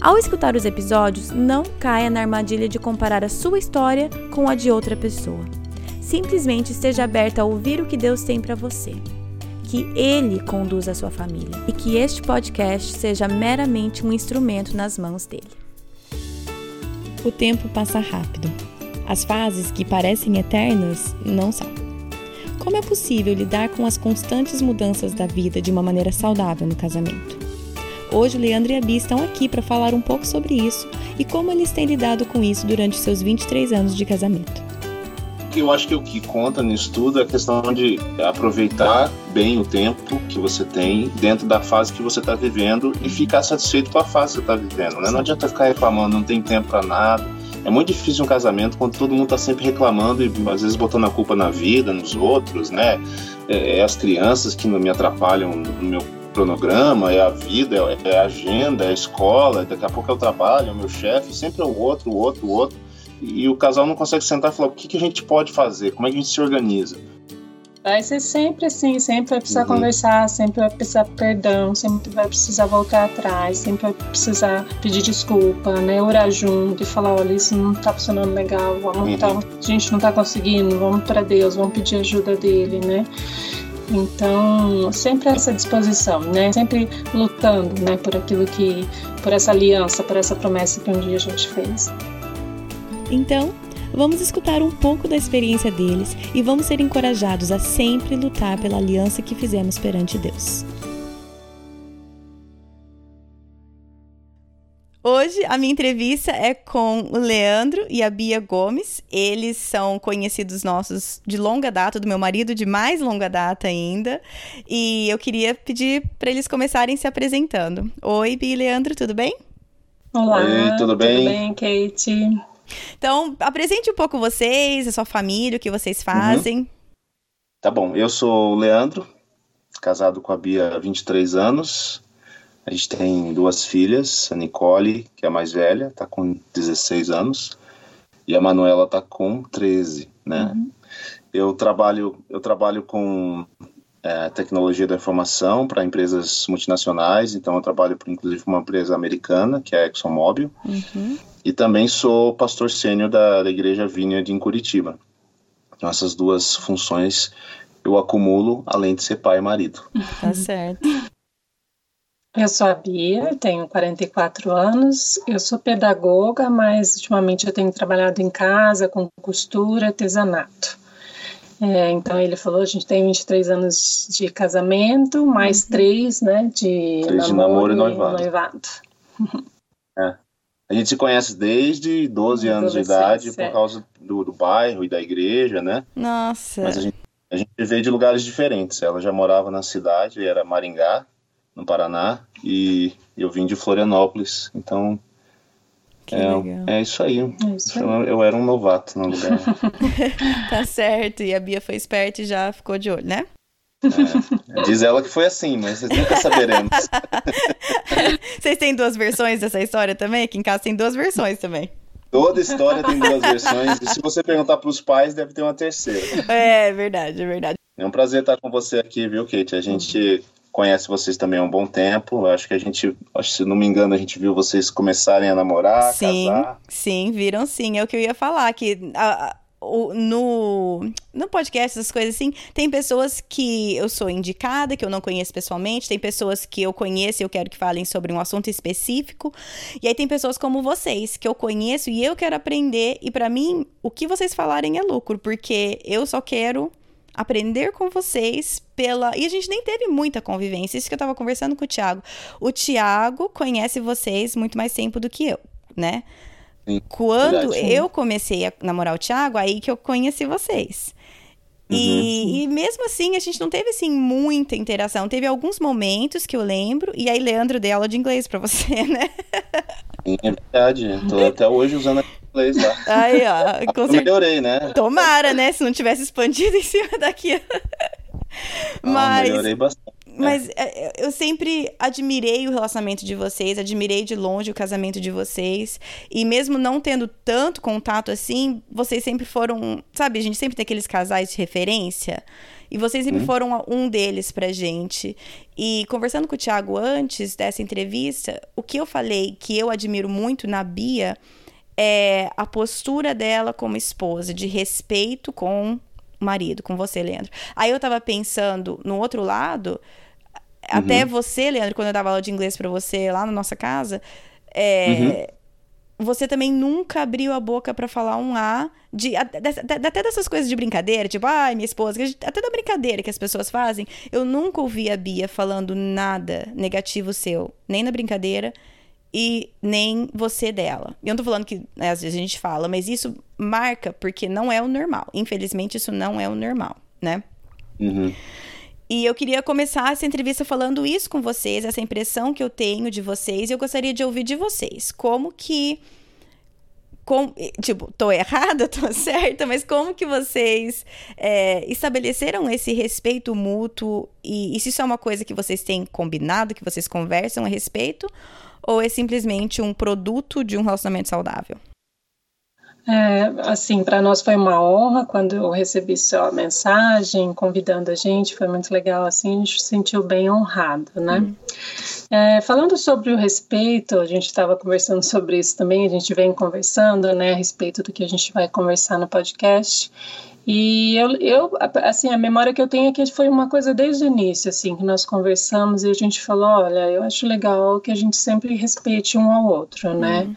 Ao escutar os episódios, não caia na armadilha de comparar a sua história com a de outra pessoa. Simplesmente esteja aberta a ouvir o que Deus tem para você. Que Ele conduza a sua família e que este podcast seja meramente um instrumento nas mãos dele. O tempo passa rápido. As fases que parecem eternas não são. Como é possível lidar com as constantes mudanças da vida de uma maneira saudável no casamento? Hoje, o Leandro e a Bia estão aqui para falar um pouco sobre isso e como eles têm lidado com isso durante seus 23 anos de casamento. Eu acho que o que conta nisso tudo é a questão de aproveitar bem o tempo que você tem dentro da fase que você está vivendo e ficar satisfeito com a fase que você está vivendo. Né? Não adianta ficar reclamando, não tem tempo para nada. É muito difícil um casamento quando todo mundo está sempre reclamando e às vezes botando a culpa na vida, nos outros, né? É, é as crianças que me atrapalham no meu cronograma, é a vida, é, é a agenda, é a escola, daqui a pouco é o trabalho, é o meu chefe, sempre é o outro, o outro, o outro. E o casal não consegue sentar e falar o que, que a gente pode fazer, como é que a gente se organiza. Vai ser sempre assim, sempre vai precisar uhum. conversar, sempre vai precisar perdão, sempre vai precisar voltar atrás, sempre vai precisar pedir desculpa, né? Orar junto e falar, olha, isso não tá funcionando legal, vamos uhum. tá, a gente não tá conseguindo, vamos para Deus, vamos pedir ajuda dele, né? Então, sempre essa disposição, né? Sempre lutando, né, por aquilo que, por essa aliança, por essa promessa que um dia a gente fez. Então, vamos escutar um pouco da experiência deles e vamos ser encorajados a sempre lutar pela aliança que fizemos perante Deus. Hoje a minha entrevista é com o Leandro e a Bia Gomes. Eles são conhecidos nossos de longa data, do meu marido de mais longa data ainda. E eu queria pedir para eles começarem se apresentando. Oi, Bia e Leandro, tudo bem? Olá, Oi, tudo bem? Tudo bem, Kate? Então, apresente um pouco vocês, a sua família, o que vocês fazem. Uhum. Tá bom, eu sou o Leandro, casado com a Bia há 23 anos. A gente tem duas filhas, a Nicole, que é a mais velha, está com 16 anos, e a Manuela está com 13, né? Uhum. Eu trabalho, eu trabalho com é, tecnologia da informação para empresas multinacionais, então eu trabalho por inclusive uma empresa americana, que é a ExxonMobil, uhum. e também sou pastor sênior da, da Igreja Vineyard em Curitiba. Então essas duas funções eu acumulo, além de ser pai e marido. Tá certo. Eu sou a Bia, tenho 44 anos, eu sou pedagoga, mas ultimamente eu tenho trabalhado em casa com costura, artesanato. É, então ele falou, a gente tem 23 anos de casamento, mais uhum. três, né, de, três namoro, de namoro e noivado. noivado. É. A gente se conhece desde 12 anos de idade, por causa do, do, bairro e da igreja, né? Nossa. Mas a gente, a gente veio de lugares diferentes. Ela já morava na cidade, era Maringá, no Paraná, e eu vim de Florianópolis, então é, é, isso aí. É isso aí. Eu era um novato no lugar. tá certo, e a Bia foi esperta e já ficou de olho, né? É, diz ela que foi assim, mas vocês nunca saberemos. vocês têm duas versões dessa história também? Aqui em casa tem duas versões também. Toda história tem duas versões, e se você perguntar para os pais, deve ter uma terceira. É, verdade, é verdade. É um prazer estar com você aqui, viu, Kate? A gente conhece vocês também há um bom tempo. Acho que a gente, se não me engano, a gente viu vocês começarem a namorar, sim, casar. Sim, viram sim. É o que eu ia falar, que a, o, no, no podcast, essas coisas assim, tem pessoas que eu sou indicada, que eu não conheço pessoalmente, tem pessoas que eu conheço e eu quero que falem sobre um assunto específico, e aí tem pessoas como vocês, que eu conheço e eu quero aprender, e para mim, o que vocês falarem é lucro, porque eu só quero aprender com vocês pela. E a gente nem teve muita convivência. Isso que eu tava conversando com o Thiago. O Thiago conhece vocês muito mais tempo do que eu, né? Sim, Quando verdade. eu comecei a namorar o Thiago, aí que eu conheci vocês. Uhum. E, e, mesmo assim, a gente não teve assim muita interação. Teve alguns momentos que eu lembro, e aí Leandro deu aula de inglês para você, né? Sim, é verdade. Tô até hoje usando inglês lá. Aí, ó. Com eu melhorei, né? Tomara, né? Se não tivesse expandido em cima daqui. Mas... Ah, melhorei bastante. Mas é, é, eu sempre admirei o relacionamento de vocês, admirei de longe o casamento de vocês. E mesmo não tendo tanto contato assim, vocês sempre foram. Sabe, a gente sempre tem aqueles casais de referência. E vocês sempre hum. foram um deles pra gente. E conversando com o Thiago antes dessa entrevista, o que eu falei que eu admiro muito na Bia é a postura dela como esposa, de respeito com o marido, com você, Leandro. Aí eu tava pensando no outro lado até uhum. você, Leandro, quando eu dava aula de inglês para você lá na nossa casa, é, uhum. você também nunca abriu a boca para falar um A de até, até dessas coisas de brincadeira, tipo, ai, minha esposa, até da brincadeira que as pessoas fazem. Eu nunca ouvi a Bia falando nada negativo seu, nem na brincadeira e nem você dela. Eu não tô falando que né, às vezes a gente fala, mas isso marca porque não é o normal. Infelizmente, isso não é o normal, né? Uhum. E eu queria começar essa entrevista falando isso com vocês, essa impressão que eu tenho de vocês, e eu gostaria de ouvir de vocês. Como que. Com, tipo, tô errada, tô certa, mas como que vocês é, estabeleceram esse respeito mútuo? E, e se isso é uma coisa que vocês têm combinado, que vocês conversam a respeito? Ou é simplesmente um produto de um relacionamento saudável? É, assim, para nós foi uma honra quando eu recebi sua mensagem convidando a gente, foi muito legal, assim, a gente se sentiu bem honrado, né? Uhum. É, falando sobre o respeito, a gente estava conversando sobre isso também, a gente vem conversando, né, a respeito do que a gente vai conversar no podcast. E eu, eu, assim, a memória que eu tenho é que foi uma coisa desde o início, assim, que nós conversamos e a gente falou, olha, eu acho legal que a gente sempre respeite um ao outro, né? Uhum.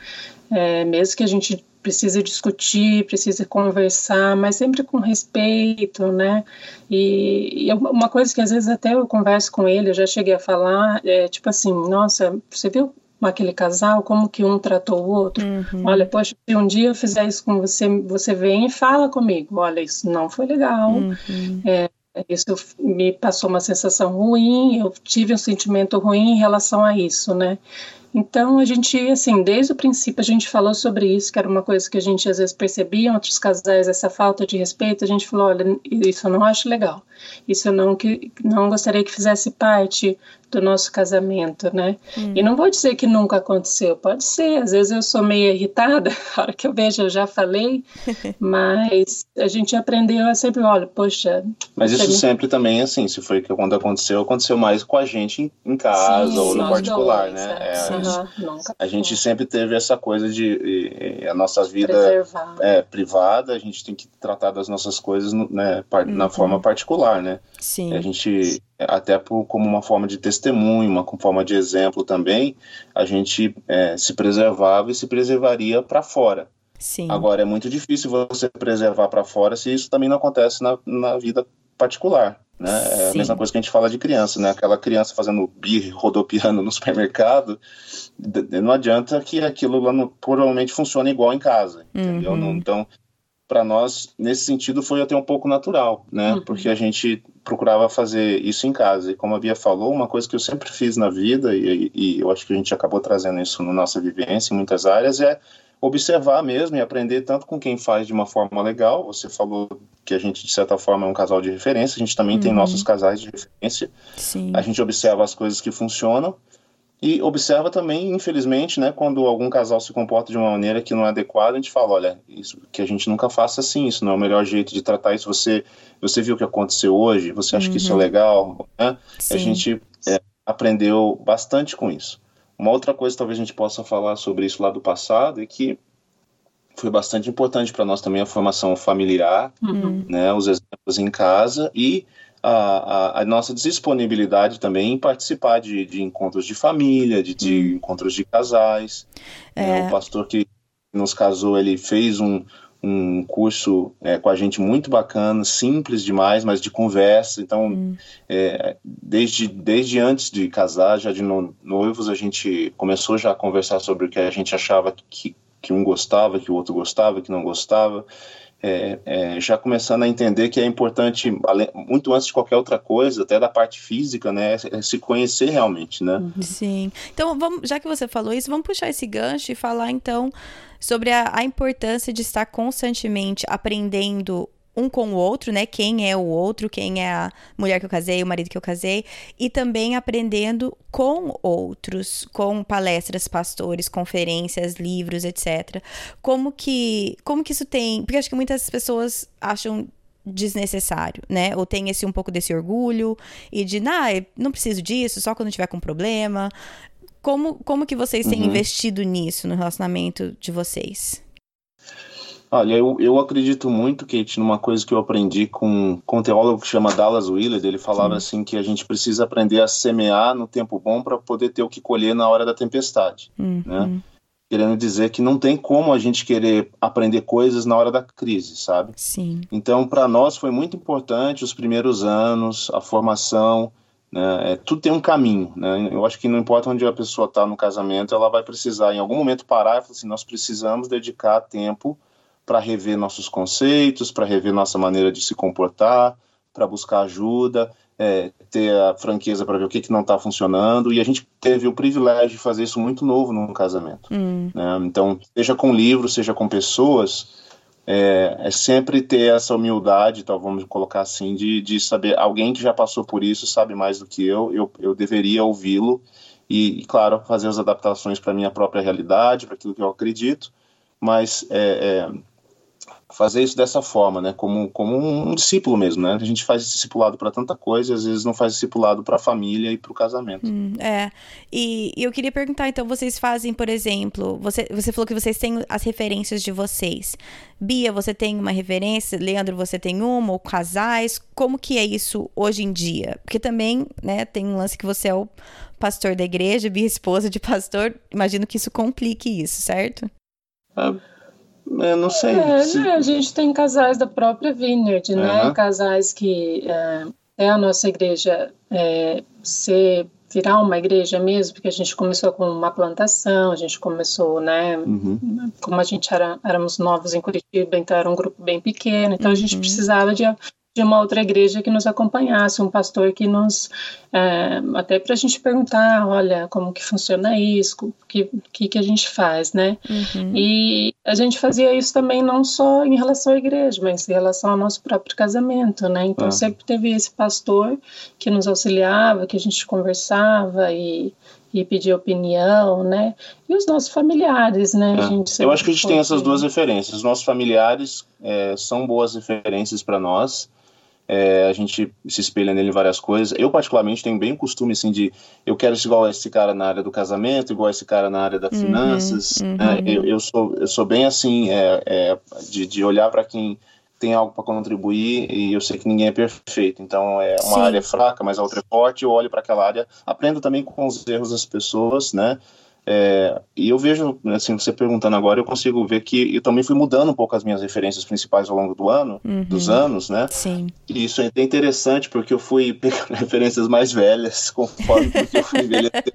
É, mesmo que a gente precisa discutir, precisa conversar, mas sempre com respeito, né? E, e, uma coisa que às vezes até eu converso com ele, eu já cheguei a falar, é tipo assim, nossa, você viu aquele casal, como que um tratou o outro? Uhum. Olha, poxa, se um dia eu fizer isso com você, você vem e fala comigo, olha, isso não foi legal, uhum. é, isso me passou uma sensação ruim, eu tive um sentimento ruim em relação a isso, né? Então, a gente, assim, desde o princípio a gente falou sobre isso, que era uma coisa que a gente às vezes percebia em outros casais, essa falta de respeito, a gente falou, olha, isso eu não acho legal, isso eu não, que, não gostaria que fizesse parte do nosso casamento, né? Hum. E não vou dizer que nunca aconteceu, pode ser, às vezes eu sou meio irritada, a hora que eu vejo eu já falei, mas a gente aprendeu a sempre, olha, poxa... Mas isso me... sempre também, assim, se foi que quando aconteceu, aconteceu mais com a gente em, em casa sim, ou no particular, dois, né? É, é uhum, a gente sempre teve essa coisa de, a nossa vida é, privada, a gente tem que tratar das nossas coisas né, na uhum. forma particular, né? Sim. A gente até por, como uma forma de testemunho, uma forma de exemplo também, a gente é, se preservava e se preservaria para fora. Sim. Agora, é muito difícil você preservar para fora se isso também não acontece na, na vida particular. Né? É a mesma coisa que a gente fala de criança, né? Aquela criança fazendo birre, rodopiando no supermercado, não adianta que aquilo lá no, provavelmente funcione igual em casa, entendeu? Uhum. então, para nós, nesse sentido, foi até um pouco natural, né? Uhum. Porque a gente procurava fazer isso em casa. E como a Bia falou, uma coisa que eu sempre fiz na vida, e, e eu acho que a gente acabou trazendo isso na nossa vivência em muitas áreas, é observar mesmo e aprender tanto com quem faz de uma forma legal. Você falou que a gente, de certa forma, é um casal de referência, a gente também uhum. tem nossos casais de referência. Sim. A gente observa as coisas que funcionam e observa também, infelizmente, né, quando algum casal se comporta de uma maneira que não é adequada, a gente fala, olha, isso que a gente nunca faça assim, isso não é o melhor jeito de tratar isso. Você, você viu o que aconteceu hoje? Você acha uhum. que isso é uhum. legal? Né? A gente é, aprendeu bastante com isso. Uma outra coisa, talvez a gente possa falar sobre isso lá do passado, é que foi bastante importante para nós também a formação familiar, uhum. né, os exemplos em casa e a, a, a, nossa disponibilidade também em participar de, de encontros de família, de, de hum. encontros de casais. É. É, o pastor que nos casou, ele fez um, um curso é, com a gente muito bacana, simples demais, mas de conversa. Então, hum. é, desde, desde antes de casar, já de no, noivos, a gente começou já a conversar sobre o que a gente achava que, que um gostava, que o outro gostava, que não gostava. É, é, já começando a entender que é importante, muito antes de qualquer outra coisa, até da parte física, né, é se conhecer realmente, né? Uhum. Sim. Então, vamos, já que você falou isso, vamos puxar esse gancho e falar então sobre a, a importância de estar constantemente aprendendo um com o outro, né? Quem é o outro, quem é a mulher que eu casei, o marido que eu casei, e também aprendendo com outros, com palestras, pastores, conferências, livros, etc. Como que, como que isso tem? Porque acho que muitas pessoas acham desnecessário, né? Ou tem esse um pouco desse orgulho e de, nah, não preciso disso, só quando tiver com problema. Como, como que vocês têm uhum. investido nisso no relacionamento de vocês? Olha, eu, eu acredito muito, Kate, numa coisa que eu aprendi com, com um teólogo que chama Dallas Willard. Ele falava Sim. assim que a gente precisa aprender a semear no tempo bom para poder ter o que colher na hora da tempestade, uhum. né? Querendo dizer que não tem como a gente querer aprender coisas na hora da crise, sabe? Sim. Então, para nós foi muito importante os primeiros anos, a formação, né? É, tudo tem um caminho, né? Eu acho que não importa onde a pessoa está no casamento, ela vai precisar em algum momento parar e falar assim, nós precisamos dedicar tempo para rever nossos conceitos, para rever nossa maneira de se comportar, para buscar ajuda, é, ter a franqueza para ver o que, que não está funcionando. E a gente teve o privilégio de fazer isso muito novo no casamento. Hum. Né? Então, seja com livros, seja com pessoas, é, é, sempre ter essa humildade, então vamos colocar assim, de, de saber, alguém que já passou por isso sabe mais do que eu, eu, eu deveria ouvi-lo e, e, claro, fazer as adaptações para a minha própria realidade, para aquilo que eu acredito, mas é, é fazer isso dessa forma, né? Como, como um discípulo mesmo, né? A gente faz discipulado para tanta coisa, às vezes não faz discipulado para a família e para o casamento. Hum, é. E, e, eu queria perguntar, então, vocês fazem, por exemplo, você, você falou que vocês têm as referências de vocês. Bia, você tem uma referência? Leandro, você tem uma? Ou casais? Como que é isso hoje em dia? Porque também, né, tem um lance que você é o pastor da igreja, Bia, esposa de pastor. Imagino que isso complique isso, certo? Ah eu não sei. É, se... né, a gente tem casais da própria Vineyard, uhum. né? Casais que é, é a nossa igreja é, ser virar uma igreja mesmo, porque a gente começou com uma plantação, a gente começou, né, uhum. como a gente era, éramos novos em Curitiba, então era um grupo bem pequeno, então a gente uhum. precisava de de uma outra igreja que nos acompanhasse, um pastor que nos é, até para a gente perguntar, olha, como que funciona isso, o que, que, que a gente faz, né? Uhum. E a gente fazia isso também não só em relação à igreja, mas em relação ao nosso próprio casamento, né? Então ah. sempre teve esse pastor que nos auxiliava, que a gente conversava e e pedir opinião, né? E os nossos familiares, né? É. Eu acho que a gente tem essas duas referências. Os nossos familiares é, são boas referências para nós. É, a gente se espelha nele em várias coisas. Eu, particularmente, tenho bem o costume, assim, de eu quero ser igual a esse cara na área do casamento, igual a esse cara na área das uhum, finanças. Uhum. Né? Eu, eu, sou, eu sou bem assim, é, é, de, de olhar para quem tem algo para contribuir e eu sei que ninguém é perfeito. Então, é uma Sim. área fraca, mas a outra é forte. Eu olho para aquela área, aprendo também com os erros das pessoas, né? É, e eu vejo, assim, você perguntando agora, eu consigo ver que eu também fui mudando um pouco as minhas referências principais ao longo do ano, uhum. dos anos, né? Sim. E isso é interessante porque eu fui pegando referências mais velhas conforme eu fui envelhecendo.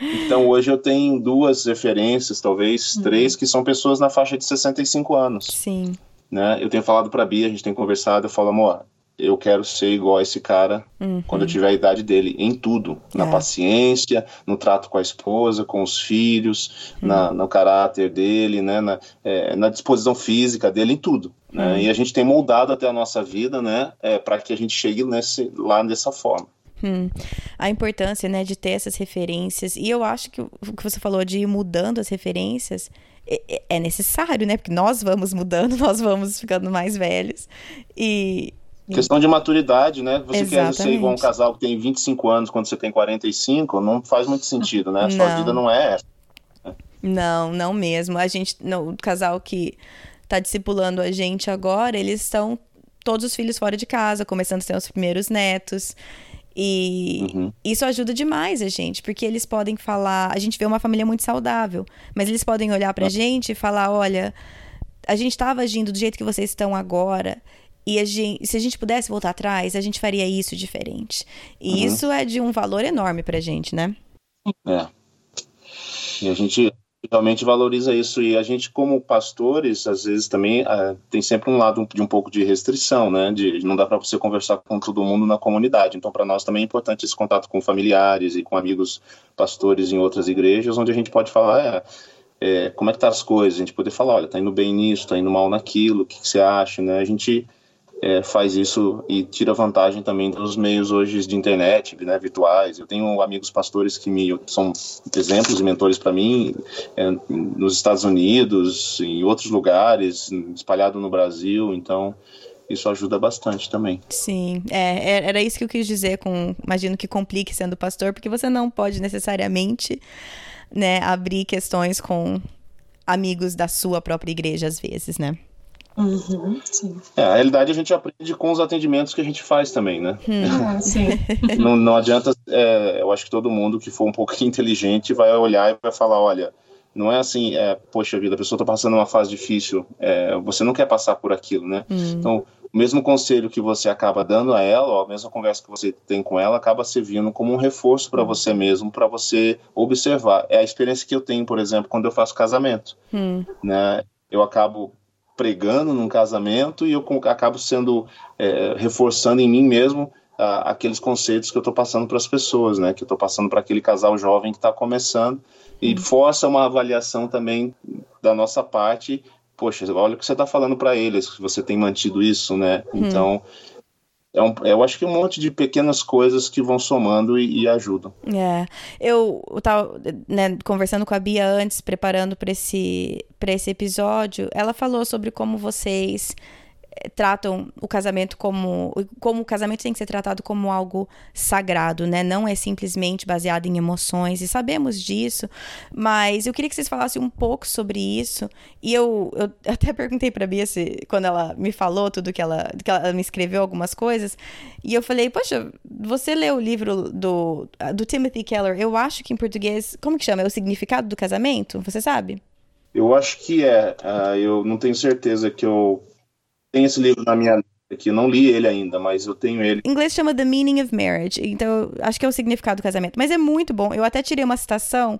Então hoje eu tenho duas referências, talvez uhum. três, que são pessoas na faixa de 65 anos. Sim. Né? Eu tenho falado para a Bia, a gente tem conversado, eu falo, amor, eu quero ser igual a esse cara uhum. quando eu tiver a idade dele, em tudo. Na é. paciência, no trato com a esposa, com os filhos, uhum. na, no caráter dele, né, na, é, na disposição física dele, em tudo. Né? Uhum. E a gente tem moldado até a nossa vida né, é, para que a gente chegue nesse, lá dessa forma. Hum, a importância né, de ter essas referências. E eu acho que o que você falou de ir mudando as referências é, é necessário, né? Porque nós vamos mudando, nós vamos ficando mais velhos. E, Questão de maturidade, né? Você Exatamente. quer ser igual um casal que tem 25 anos quando você tem 45, não faz muito sentido, né? A sua vida não é essa. Não, não mesmo. A gente, no, o casal que tá discipulando a gente agora, eles estão todos os filhos fora de casa, começando a ter os primeiros netos. E uhum. isso ajuda demais a gente, porque eles podem falar. A gente vê uma família muito saudável, mas eles podem olhar pra uhum. gente e falar: olha, a gente estava agindo do jeito que vocês estão agora. E a gente, se a gente pudesse voltar atrás, a gente faria isso diferente. E uhum. isso é de um valor enorme pra gente, né? É. E a gente, realmente valoriza isso e a gente como pastores às vezes também uh, tem sempre um lado de um pouco de restrição né de não dá para você conversar com todo mundo na comunidade então para nós também é importante esse contato com familiares e com amigos pastores em outras igrejas onde a gente pode falar é, é, como é que tá as coisas a gente poder falar olha tá indo bem nisso tá indo mal naquilo o que, que você acha né a gente é, faz isso e tira vantagem também dos meios hoje de internet, né, virtuais. Eu tenho amigos pastores que me são exemplos e mentores para mim é, nos Estados Unidos, em outros lugares, espalhado no Brasil. Então isso ajuda bastante também. Sim, é, é, era isso que eu quis dizer com, imagino que complique sendo pastor, porque você não pode necessariamente, né, abrir questões com amigos da sua própria igreja às vezes, né? Uhum, é, a realidade a gente aprende com os atendimentos que a gente faz também, né? Hum. Ah, sim. não, não adianta, é, eu acho que todo mundo que for um pouquinho inteligente vai olhar e vai falar, olha, não é assim, é, poxa vida, a pessoa está passando uma fase difícil, é, você não quer passar por aquilo, né? Hum. Então, o mesmo conselho que você acaba dando a ela, ó, a mesma conversa que você tem com ela, acaba servindo como um reforço para hum. você mesmo, para você observar. É a experiência que eu tenho, por exemplo, quando eu faço casamento, hum. né? Eu acabo pregando num casamento e eu acabo sendo é, reforçando em mim mesmo a, aqueles conceitos que eu estou passando para as pessoas, né? Que eu estou passando para aquele casal jovem que está começando e uhum. força uma avaliação também da nossa parte. Poxa, olha o que você está falando para eles, que você tem mantido isso, né? Uhum. Então é um, eu acho que um monte de pequenas coisas que vão somando e, e ajudam. É, eu estava né, conversando com a Bia antes, preparando para esse, esse episódio, ela falou sobre como vocês tratam o casamento como como o casamento tem que ser tratado como algo sagrado, né? Não é simplesmente baseado em emoções e sabemos disso, mas eu queria que vocês falassem um pouco sobre isso. E eu, eu até perguntei para Bia se, quando ela me falou tudo que ela que ela me escreveu algumas coisas, e eu falei: "Poxa, você leu o livro do do Timothy Keller? Eu acho que em português, como que chama? É o significado do casamento? Você sabe?" Eu acho que é. Uh, eu não tenho certeza que eu tenho esse livro na minha aqui, não li ele ainda, mas eu tenho ele. Em inglês chama The Meaning of Marriage, então acho que é o significado do casamento. Mas é muito bom. Eu até tirei uma citação,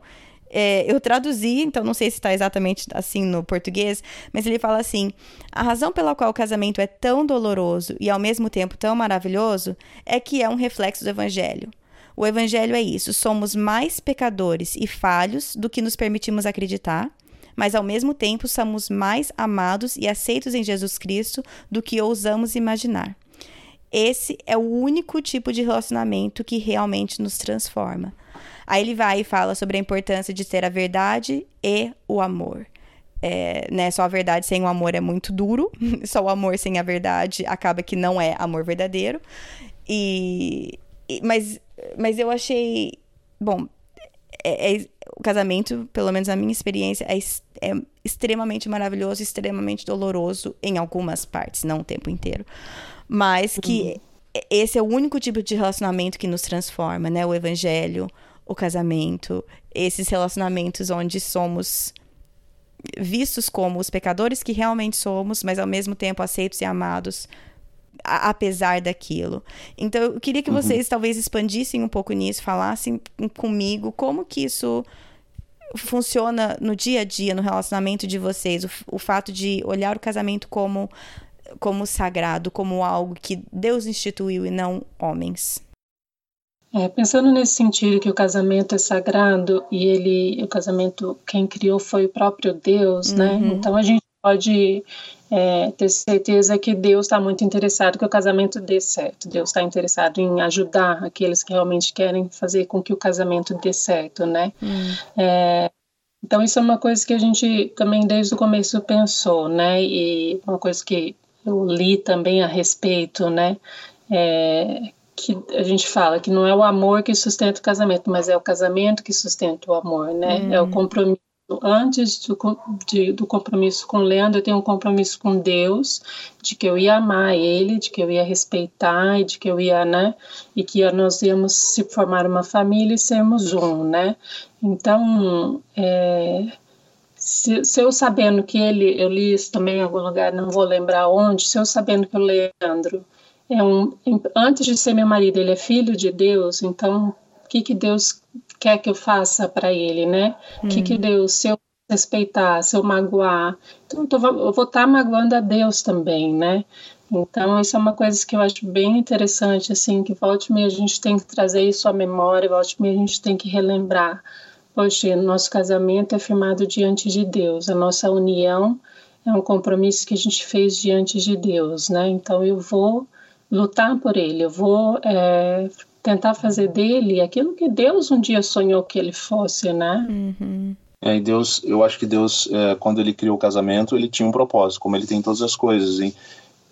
é, eu traduzi, então não sei se está exatamente assim no português, mas ele fala assim: a razão pela qual o casamento é tão doloroso e ao mesmo tempo tão maravilhoso é que é um reflexo do evangelho. O evangelho é isso: somos mais pecadores e falhos do que nos permitimos acreditar mas ao mesmo tempo somos mais amados e aceitos em Jesus Cristo do que ousamos imaginar. Esse é o único tipo de relacionamento que realmente nos transforma. Aí ele vai e fala sobre a importância de ter a verdade e o amor. É, né, só a verdade sem o amor é muito duro, só o amor sem a verdade acaba que não é amor verdadeiro. E, e mas, mas eu achei. Bom, é, é, o casamento, pelo menos na minha experiência, é, é extremamente maravilhoso, extremamente doloroso em algumas partes, não o tempo inteiro. Mas que uhum. esse é o único tipo de relacionamento que nos transforma, né? O evangelho, o casamento, esses relacionamentos onde somos vistos como os pecadores que realmente somos, mas ao mesmo tempo aceitos e amados apesar daquilo. Então, eu queria que uhum. vocês talvez expandissem um pouco nisso, falassem comigo como que isso funciona no dia a dia, no relacionamento de vocês, o, o fato de olhar o casamento como como sagrado, como algo que Deus instituiu e não homens. É, pensando nesse sentido que o casamento é sagrado e ele, o casamento quem criou foi o próprio Deus, né? uhum. né? Então a gente pode é, ter certeza que Deus está muito interessado que o casamento dê certo. Deus está interessado em ajudar aqueles que realmente querem fazer com que o casamento dê certo, né? Hum. É, então isso é uma coisa que a gente também desde o começo pensou, né? E uma coisa que eu li também a respeito, né? É, que a gente fala que não é o amor que sustenta o casamento, mas é o casamento que sustenta o amor, né? Hum. É o compromisso antes do, de, do compromisso com o Leandro, eu tenho um compromisso com Deus, de que eu ia amar ele, de que eu ia respeitar, e de que eu ia, né, e que nós íamos se formar uma família e sermos um, né. Então, é, se, se, eu sabendo que ele, eu li isso também em algum lugar, não vou lembrar onde, se eu sabendo que o Leandro é um, antes de ser meu marido, ele é filho de Deus, então o que que Deus quer que eu faça para ele, né? O hum. que, que hum. Deus, se eu respeitar, se eu magoar, então eu, tô, eu vou estar tá magoando a Deus também, né? Então, isso é uma coisa que eu acho bem interessante, assim, que volte e meia a gente tem que trazer isso à memória, volte e meia a gente tem que relembrar. Poxa, nosso casamento é firmado diante de Deus, a nossa união é um compromisso que a gente fez diante de Deus, né? Então, eu vou lutar por ele, eu vou é, tentar fazer dele aquilo que Deus um dia sonhou que ele fosse, né? Uhum. É, e Deus, eu acho que Deus, é, quando ele criou o casamento, ele tinha um propósito, como ele tem todas as coisas, hein?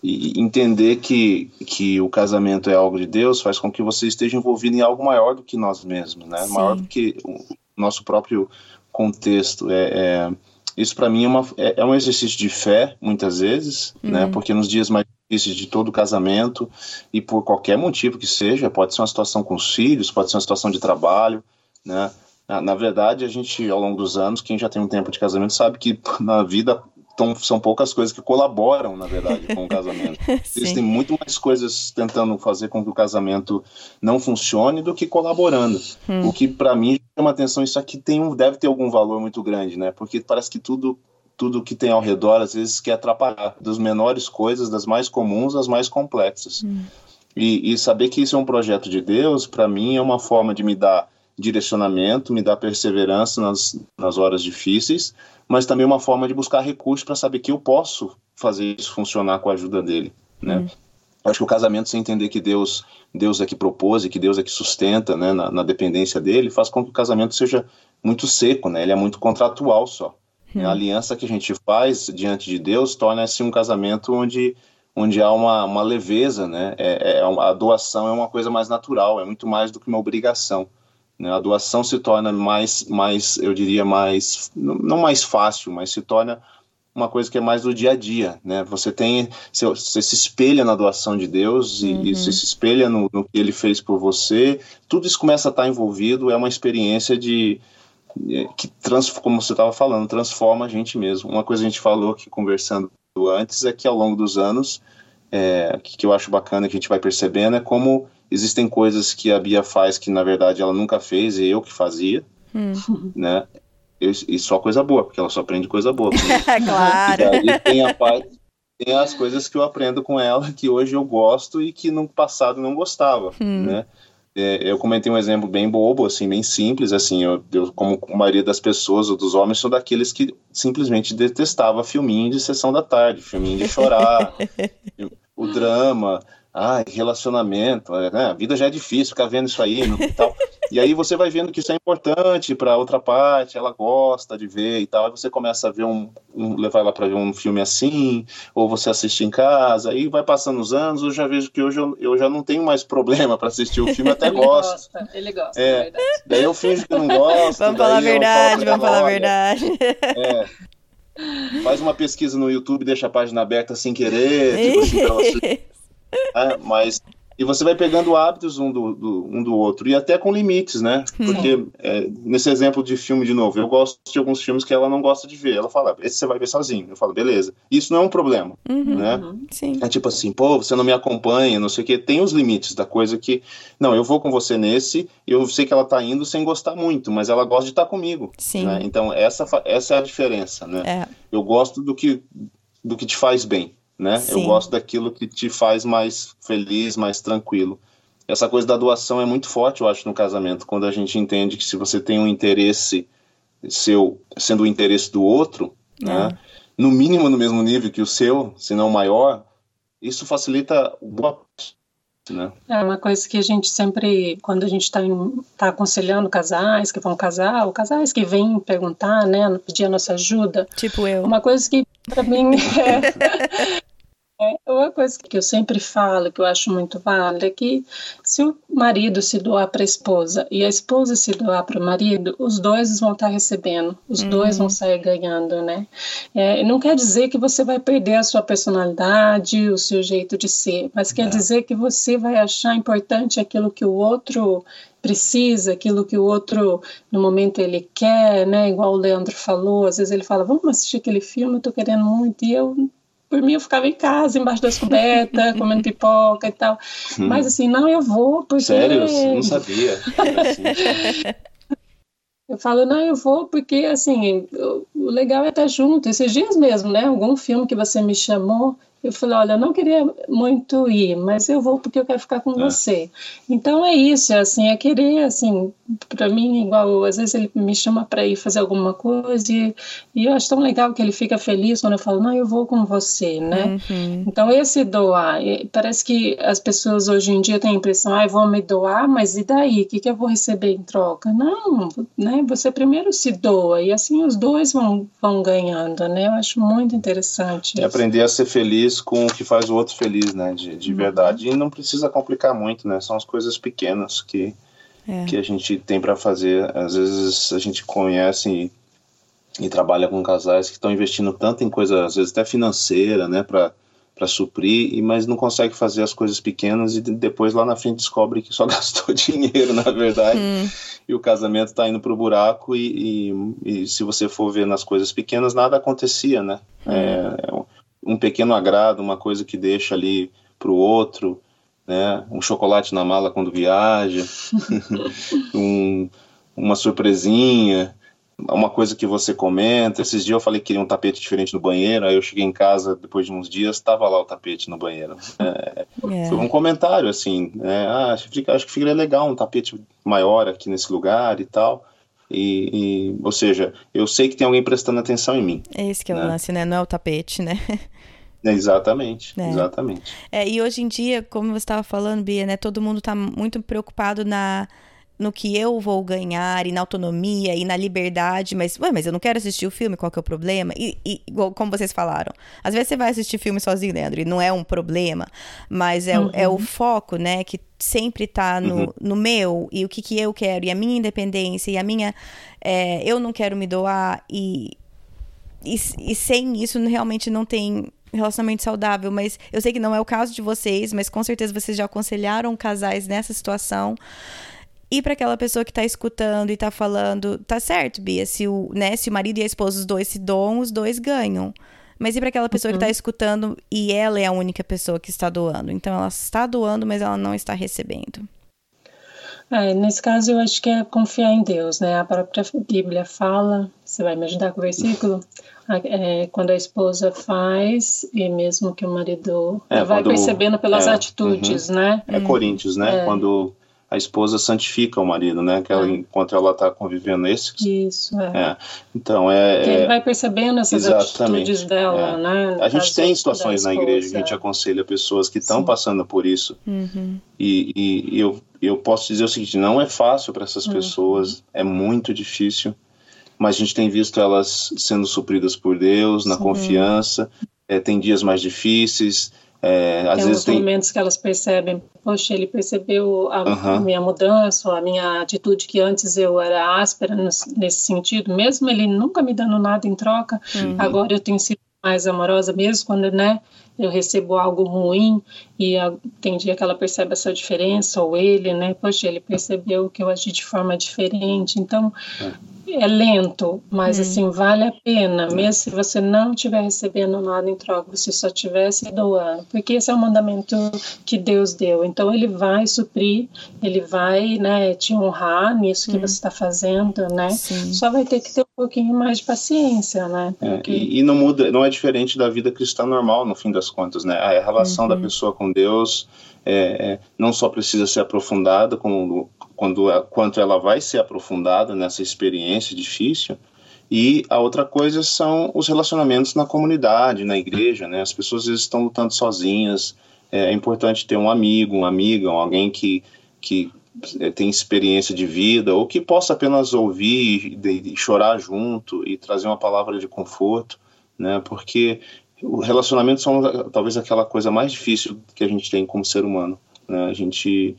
E entender que, que o casamento é algo de Deus faz com que você esteja envolvido em algo maior do que nós mesmos, né? Sim. Maior do que o nosso próprio contexto. É, é isso para mim é, uma, é, é, um exercício de fé, muitas vezes, né? uhum. né? Porque nos dias mais de todo casamento e por qualquer motivo que seja, pode ser uma situação com os filhos, pode ser uma situação de trabalho, né? Na, na verdade, a gente, ao longo dos anos, quem já tem um tempo de casamento sabe que na vida tão, são poucas coisas que colaboram, na verdade, com o casamento. Existem muito mais coisas tentando fazer com que o casamento não funcione do que colaborando. Hum. O que, para mim, chama atenção, isso aqui tem um, deve ter algum valor muito grande, né? Porque parece que tudo tudo que tem ao redor às vezes quer atrapalhar, das menores coisas, das mais comuns às mais complexas. Hum. E, e, saber que isso é um projeto de Deus, para mim, é uma forma de me dar direcionamento, me dar perseverança nas, nas horas difíceis, mas também uma forma de buscar recursos para saber que eu posso fazer isso funcionar com a ajuda dele, né? Hum. Acho que o casamento, sem entender que Deus, Deus é que propôs e que Deus é que sustenta, né, na, na dependência dele, faz com que o casamento seja muito seco, né? Ele é muito contratual só. Hum. A aliança que a gente faz diante de Deus torna-se um casamento onde onde há uma, uma leveza, né? É, é, a doação é uma coisa mais natural, é muito mais do que uma obrigação. Né? A doação se torna mais, mais, eu diria, mais, não mais fácil, mas se torna uma coisa que é mais do dia a dia, né? Você tem, você, se espelha na doação de Deus e, uhum. e você se espelha no, no, que Ele fez por você. Tudo isso começa a estar envolvido. É uma experiência de que trans, como você estava falando, transforma a gente mesmo. Uma coisa que a gente falou aqui conversando antes é que ao longo dos anos, é, que, que eu acho bacana que a gente vai percebendo é como Existem coisas que a Bia faz que na verdade ela nunca fez e eu que fazia, hum. né? Eu, e só coisa boa, porque ela só aprende coisa boa. claro. E aí tem a parte tem as coisas que eu aprendo com ela que hoje eu gosto e que no passado não gostava, hum. né? É, eu comentei um exemplo bem bobo, assim, bem simples, assim, eu, eu, como a maioria das pessoas ou dos homens são daqueles que simplesmente detestava filminho de sessão da tarde, filminho de chorar, o drama, ah, relacionamento, é, né? a vida já é difícil ficar vendo isso aí e tal. E aí você vai vendo que isso é importante para outra parte, ela gosta de ver e tal. Aí você começa a ver um, um levar ela para ver um filme assim, ou você assiste em casa. Aí vai passando os anos, eu já vejo que hoje eu, eu já não tenho mais problema para assistir o filme, até ele gosto. Gosta, ele gosta, é, Daí eu finjo que não gosto. Vamos falar a verdade, vamos falar a verdade. É. Faz uma pesquisa no YouTube, deixa a página aberta sem querer, tipo assim, pra você né? Mas e você vai pegando hábitos um do, do, um do outro, e até com limites, né? Porque, é, nesse exemplo de filme, de novo, eu gosto de alguns filmes que ela não gosta de ver. Ela fala, esse você vai ver sozinho. Eu falo, beleza. Isso não é um problema, uhum, né? Sim. É tipo assim, pô, você não me acompanha, não sei o quê. Tem os limites da coisa que, não, eu vou com você nesse, eu sei que ela tá indo sem gostar muito, mas ela gosta de estar comigo. Sim. Né? Então, essa, essa é a diferença, né? É. Eu gosto do que, do que te faz bem né? Sim. Eu gosto daquilo que te faz mais feliz, mais tranquilo. Essa coisa da doação é muito forte, eu acho, no casamento, quando a gente entende que se você tem um interesse seu sendo o interesse do outro, é. né? No mínimo no mesmo nível que o seu, se não maior, isso facilita boa né? É uma coisa que a gente sempre, quando a gente está tá aconselhando casais que vão casar, ou casais que vêm perguntar, né, pedir a nossa ajuda. Tipo eu. Uma coisa que para mim é, é, uma coisa que eu sempre falo, que eu acho muito válida, é que se o marido se doar para a esposa e a esposa se doar para o marido, os dois vão estar recebendo, os uhum. dois vão sair ganhando, né? É, não quer dizer que você vai perder a sua personalidade, o seu jeito de ser, mas quer dizer que você vai achar importante aquilo que o outro precisa, aquilo que o outro no momento ele quer, né? Igual o Leandro falou, às vezes ele fala, vamos assistir aquele filme, eu tô querendo muito, e eu por mim eu ficava em casa, embaixo das cobertas, comendo pipoca e tal. Hum. Mas assim, não, eu vou porque... Sério? Eu não sabia. eu falo, não, eu vou porque, assim, o legal é estar junto. Esses dias mesmo, né? Algum filme que você me chamou, eu falei, olha, eu não queria muito ir, mas eu vou porque eu quero ficar com é. você. Então é isso, é assim, é querer, assim, para mim, igual, às vezes ele me chama para ir fazer alguma coisa e, e, eu acho tão legal que ele fica feliz quando eu falo, não, eu vou com você, né? Uhum. Então esse doar, parece que as pessoas hoje em dia têm a impressão, ah, eu vou me doar, mas e daí? O que, que eu vou receber em troca? Não, né? Você primeiro se doa e assim os dois vão, vão ganhando, né? Eu acho muito interessante. E aprender a ser feliz feliz com o que faz o outro feliz, né? De, de uhum. verdade. E não precisa complicar muito, né? São as coisas pequenas que, é. que a gente tem para fazer. Às vezes a gente conhece e, e trabalha com casais que estão investindo tanto em coisa, às vezes até financeira, né? Para para suprir, mas não consegue fazer as coisas pequenas e depois lá na frente descobre que só gastou dinheiro, na verdade, hum. e o casamento está indo para o buraco e, e, e, se você for ver nas coisas pequenas, nada acontecia, né? Hum. É, é um pequeno agrado, uma coisa que deixa ali para o outro, né? Um chocolate na mala quando viaja, um, uma surpresinha, uma coisa que você comenta. Esses dias eu falei que queria um tapete diferente no banheiro, aí eu cheguei em casa depois de uns dias, estava lá o tapete no banheiro. É, é. Foi um comentário assim, né? ah, acho, que, acho que ficaria legal um tapete maior aqui nesse lugar e tal. E, e, ou seja, eu sei que tem alguém prestando atenção em mim. É esse que é né? o lance, né? Não é o tapete, né? Exatamente, é. exatamente. É, e hoje em dia, como você estava falando, Bia, né? Todo mundo está muito preocupado na no que eu vou ganhar e na autonomia e na liberdade, mas, ué, mas eu não quero assistir o filme, qual que é o problema? E, e igual, como vocês falaram, às vezes você vai assistir filme sozinho, Leandro, e não é um problema, mas é, uhum. é o foco, né, que sempre tá no, uhum. no meu, e o que que eu quero, e a minha independência, e a minha, é, eu não quero me doar, e, e, e sem isso realmente não tem relacionamento saudável, mas eu sei que não é o caso de vocês, mas com certeza vocês já aconselharam casais nessa situação. E para aquela pessoa que tá escutando e tá falando, tá certo, Bia, se o, né, se o marido e a esposa, os dois se doam, os dois ganham. Mas e para aquela pessoa uhum. que tá escutando e ela é a única pessoa que está doando? Então ela está doando, mas ela não está recebendo. É, nesse caso, eu acho que é confiar em Deus, né? A própria Bíblia fala, você vai me ajudar com o versículo? É, quando a esposa faz, e mesmo que o marido é, vai quando, percebendo pelas é, atitudes, uhum. né? É Coríntios, né? É. Quando a esposa santifica o marido, né? Que ela, é. enquanto ela está convivendo esse. Isso, é. é. Então, é... Que ele vai percebendo essas exatamente, atitudes dela, é. né? A gente tem situações na igreja que a gente aconselha pessoas que estão passando por isso. Uhum. E, e, e, eu, eu posso dizer o seguinte, não é fácil para essas uhum. pessoas, é muito difícil, mas a gente tem visto elas sendo supridas por Deus, na Sim. confiança, é, tem dias mais difíceis, é, às tem vezes tem momentos que elas percebem, poxa, ele percebeu a, uhum. a, minha mudança, a minha atitude que antes eu era áspera nesse sentido, mesmo ele nunca me dando nada em troca, uhum. agora eu tenho sido mais amorosa, mesmo quando, né, eu recebo algo ruim e tem dia que ela percebe essa diferença, ou ele, né, poxa, ele percebeu que eu agi de forma diferente, então é é lento, mas hum. assim, vale a pena, mesmo se você não estiver recebendo nada em troca, você só estivesse doando, porque esse é o mandamento que Deus deu. Então ele vai suprir, ele vai, né, te honrar nisso que hum. você está fazendo, né? Sim. Só vai ter que ter um pouquinho mais de paciência, né? Porque... É, e, e, não muda, não é diferente da vida cristã normal, no fim das contas, né? A relação uhum. da pessoa com Deus é, é, não só precisa ser aprofundada, como quando, quanto ela vai ser aprofundada nessa experiência difícil. E a outra coisa são os relacionamentos na comunidade, na igreja, né? As pessoas às vezes estão lutando sozinhas. É, é importante ter um amigo, uma amiga, alguém que, que é, tem experiência de vida ou que possa apenas ouvir e, chorar junto e trazer uma palavra de conforto, né? Porque o relacionamento são talvez aquela coisa mais difícil que a gente tem como ser humano. Né? A gente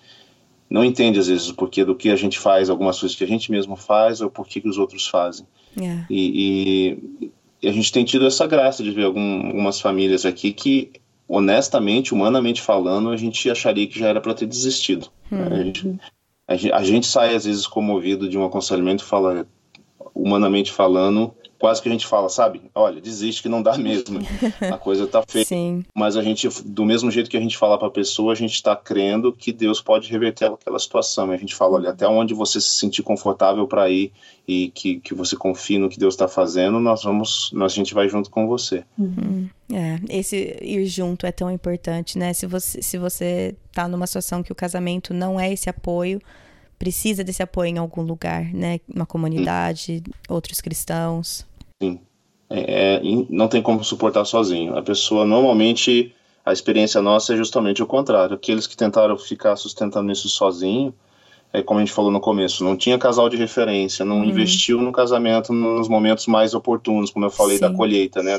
não entende às vezes o porquê do que a gente faz, algumas coisas que a gente mesmo faz ou por que os outros fazem. Yeah. É. E, e, e, a gente tem tido essa graça de ver algum, algumas famílias aqui que, honestamente, humanamente falando, a gente acharia que já era para ter desistido. Hum. A, gente, a, gente, a, gente, sai às vezes comovido de um aconselhamento e fala, humanamente falando, quase que a gente fala, sabe? Olha, desiste que não dá mesmo. A coisa tá feia. Sim. Mas a gente, do mesmo jeito que a gente fala para a pessoa, a gente está crendo que Deus pode reverter aquela situação. E a gente fala, olha, até onde você se sentir confortável para ir e que, que você confie no que Deus está fazendo, nós vamos, nós, a gente vai junto com você. Uhum. É, esse ir junto é tão importante, né? Se você, se você tá numa situação que o casamento não é esse apoio, precisa desse apoio em algum lugar, né? Uma comunidade, outros cristãos. Sim. É, é, não tem como suportar sozinho. A pessoa normalmente a experiência nossa é justamente o contrário. Aqueles que tentaram ficar sustentando isso sozinho, é como a gente falou no começo, não tinha casal de referência, não uhum. investiu no casamento nos momentos mais oportunos, como eu falei Sim. da colheita, né?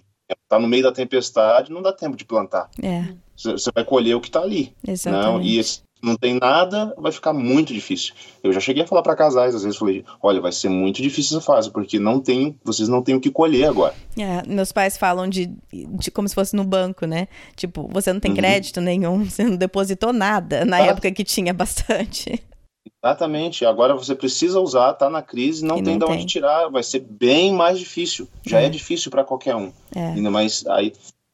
Tá no meio da tempestade, não dá tempo de plantar. É. Você vai colher o que está ali. Exatamente. Não? E esse não tem nada, vai ficar muito difícil. Eu já cheguei a falar para casais, às vezes falei, olha, vai ser muito difícil essa fase, porque não tem, vocês não têm o que colher agora. É, meus pais falam de, de como se fosse no banco, né? Tipo, você não tem uhum. crédito nenhum, você não depositou nada na ah. época que tinha bastante. Exatamente. Agora você precisa usar, tá na crise, não tem de onde tirar, vai ser bem mais difícil. Já é, é difícil para qualquer um. É. Ainda mais aí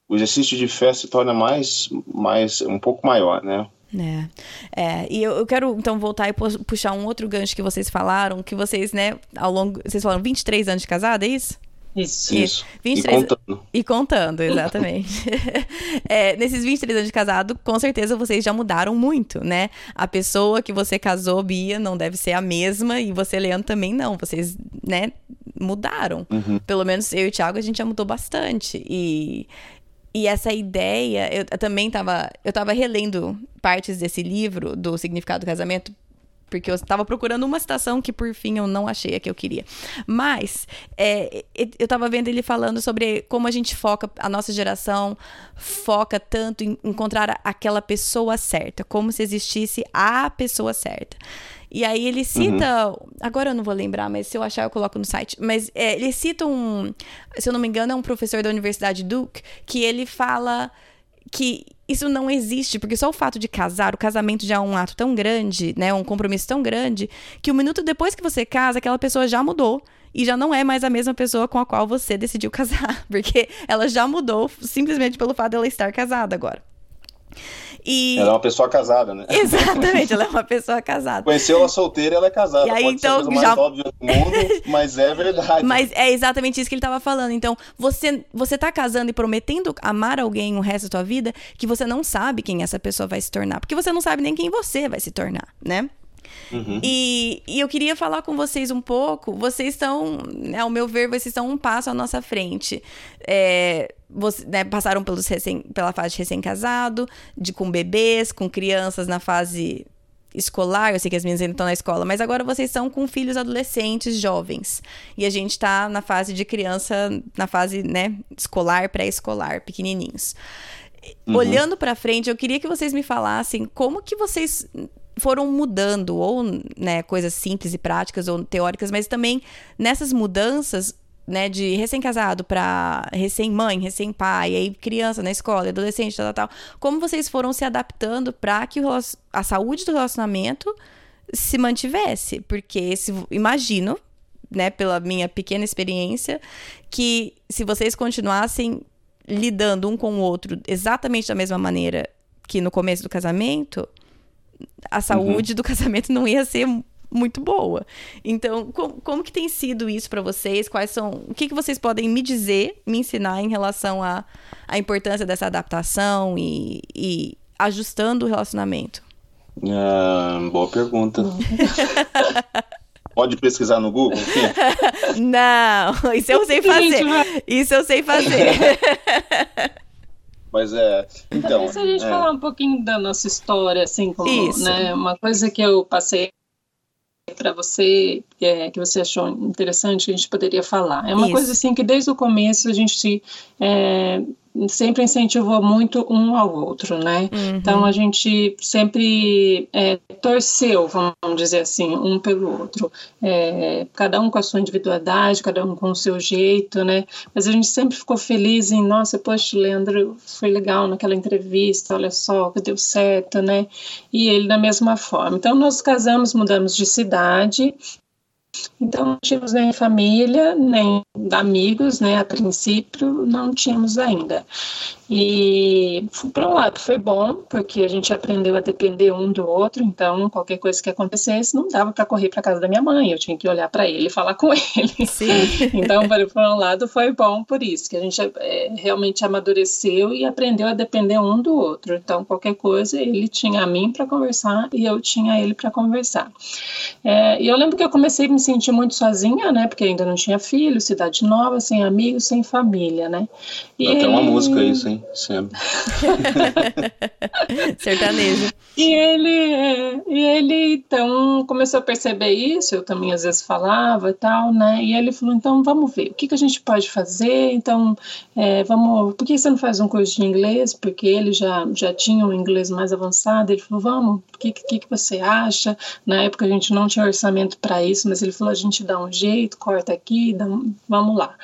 o exercício de fé se torna mais, mais um pouco maior, né? É, é, e eu, eu, quero então voltar e puxar um outro gancho que vocês falaram, que vocês, né, ao longo. Vocês falaram 23 anos de casada, é isso? Isso. isso. 23... E contando. E contando, exatamente. é, nesses 23 anos de casado, com certeza vocês já mudaram muito, né? A pessoa que você casou, Bia, não deve ser a mesma, e você, Leandro, também não. Vocês, né, mudaram. Uhum. Pelo menos eu e o Thiago, a gente já mudou bastante. E e essa ideia, eu, eu também estava eu tava relendo partes desse livro, do Significado do Casamento, porque eu estava procurando uma citação que por fim eu não achei a que eu queria. Mas é, eu estava vendo ele falando sobre como a gente foca, a nossa geração foca tanto em encontrar aquela pessoa certa, como se existisse a pessoa certa. E aí ele cita. Uhum. Agora eu não vou lembrar, mas se eu achar eu coloco no site. Mas é, ele cita um. Se eu não me engano, é um professor da Universidade Duke, que ele fala que isso não existe, porque só o fato de casar, o casamento já é um ato tão grande, né, um compromisso tão grande, que um minuto depois que você casa, aquela pessoa já mudou e já não é mais a mesma pessoa com a qual você decidiu casar, porque ela já mudou simplesmente pelo fato dela estar casada agora. E... Ela é uma pessoa casada, né? Exatamente, ela é uma pessoa casada. Conheceu ela solteira, ela é casada. E aí, Pode então, ser a coisa já... mais óbvia do mundo, mas é verdade. Mas é exatamente isso que ele estava falando. Então, você, você tá casando e prometendo amar alguém o resto da sua vida que você não sabe quem essa pessoa vai se tornar. Porque você não sabe nem quem você vai se tornar, né? Uhum. E, e, eu queria falar com vocês um pouco. Vocês estão, né, ao meu ver, vocês estão um passo à nossa frente. É, você, né, passaram pelos recém, pela fase de recém-casado, de com bebês, com crianças na fase escolar, eu sei que as meninas ainda estão na escola, mas agora vocês estão com filhos adolescentes, jovens. E a gente está na fase de criança, na fase, né, escolar, pré-escolar, pequenininhos. Uhum. Olhando para frente, eu queria que vocês me falassem como que vocês foram mudando, ou né, coisas simples e práticas ou teóricas, mas também nessas mudanças, né, de recém-casado para recém-mãe, recém-pai, aí criança na escola, adolescente, tal, tal, tal, como vocês foram se adaptando para que a saúde do relacionamento se mantivesse? Porque se, imagino, né, pela minha pequena experiência, que se vocês continuassem lidando um com o outro exatamente da mesma maneira que no começo do casamento, a saúde uhum. do casamento não ia ser muito boa. Então, como, como que tem sido isso para vocês? Quais são, o que, que vocês podem me dizer, me ensinar em relação à a, a, importância dessa adaptação e, e ajustando o relacionamento? Ah, boa pergunta. Pode pesquisar no Google? Não, isso eu sei fazer. Isso eu sei fazer. Mas é. Então. se a gente é. falar um pouquinho da nossa história, assim, como, Isso. né? Uma coisa que eu passei para você é, que você achou interessante que a gente poderia falar. É uma Isso. coisa assim que desde o começo a gente é, sempre incentivou muito um ao outro, né? Uhum. Então a gente sempre é, torceu, vamos dizer assim, um pelo outro. É, cada um com a sua individualidade, cada um com o seu jeito, né? Mas a gente sempre ficou feliz em, nossa, poxa, Leandro foi legal naquela entrevista, olha só, que deu certo, né? E ele da mesma forma. Então nós casamos, mudamos de cidade Então, não tínhamos nem família, nem amigos, né? A princípio, não tínhamos ainda. E, por um lado, foi bom, porque a gente aprendeu a depender um do outro, então, qualquer coisa que acontecesse, não dava para correr para casa da minha mãe, eu tinha que olhar para ele e falar com ele. Sim. então, por um lado, foi bom por isso, que a gente é, realmente amadureceu e aprendeu a depender um do outro. Então, qualquer coisa, ele tinha a mim para conversar e eu tinha ele para conversar. É, e eu lembro que eu comecei a me sentir muito sozinha, né? Porque ainda não tinha filho, cidade nova, sem amigos, sem família, né? E Até uma música isso, hein? Sempre. Sertanejo. E ele, e ele, então, começou a perceber isso, eu também às vezes falava e tal, né? E ele falou, então, vamos ver, o que, que a gente pode fazer? Então, é, vamos, por que você não faz um curso de inglês? Porque ele já, já tinha um inglês mais avançado, ele falou, vamos, o que, que, que você acha? Na época a gente não tinha orçamento para isso, mas ele falou, a gente dá um jeito, corta aqui, dá, vamos lá.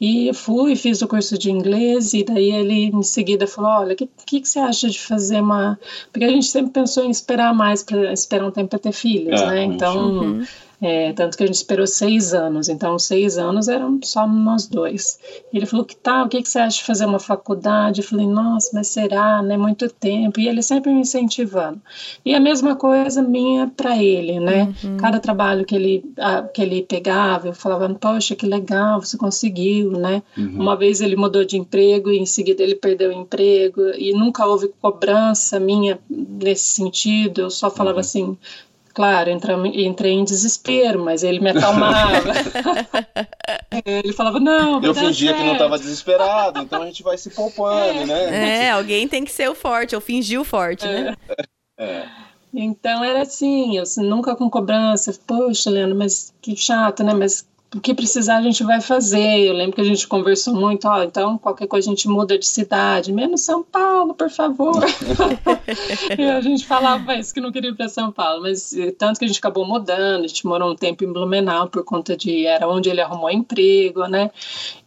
E eu fui, fiz o curso de inglês, e daí ele em seguida falou, olha, o que, que, que, você acha de fazer uma... Porque a gente sempre pensou em esperar mais, para esperar um tempo para ter filhos, é, né? Então... Uhum. É, tanto que a gente esperou seis anos, então seis anos eram só nós dois. Ele falou que tá, o que, que você acha de fazer uma faculdade? Eu falei, nossa, mas será, né? Muito tempo. E ele sempre me incentivando. E a mesma coisa minha para ele, né? Uhum. Cada trabalho que ele, que ele pegava, eu falava, poxa, que legal, você conseguiu, né? Uhum. Uma vez ele mudou de emprego e em seguida ele perdeu o emprego e nunca houve cobrança minha nesse sentido. Eu só falava uhum. assim, Claro, entrei em desespero, mas ele me acalmava. ele falava, não. Eu fingia certo. que não estava desesperado, então a gente vai se poupando, é. né? É, alguém tem que ser o forte, ou fingir o forte, é. né? É. Então era assim, eu assim, nunca com cobrança. Poxa, Leandro, mas que chato, né? Mas o que precisar a gente vai fazer. Eu lembro que a gente conversou muito, ó, então qualquer coisa a gente muda de cidade, menos São Paulo, por favor. e a gente falava isso que não queria ir para São Paulo, mas eh, tanto que a gente acabou mudando, a gente morou um tempo em Blumenau por conta de era onde ele arrumou emprego, né?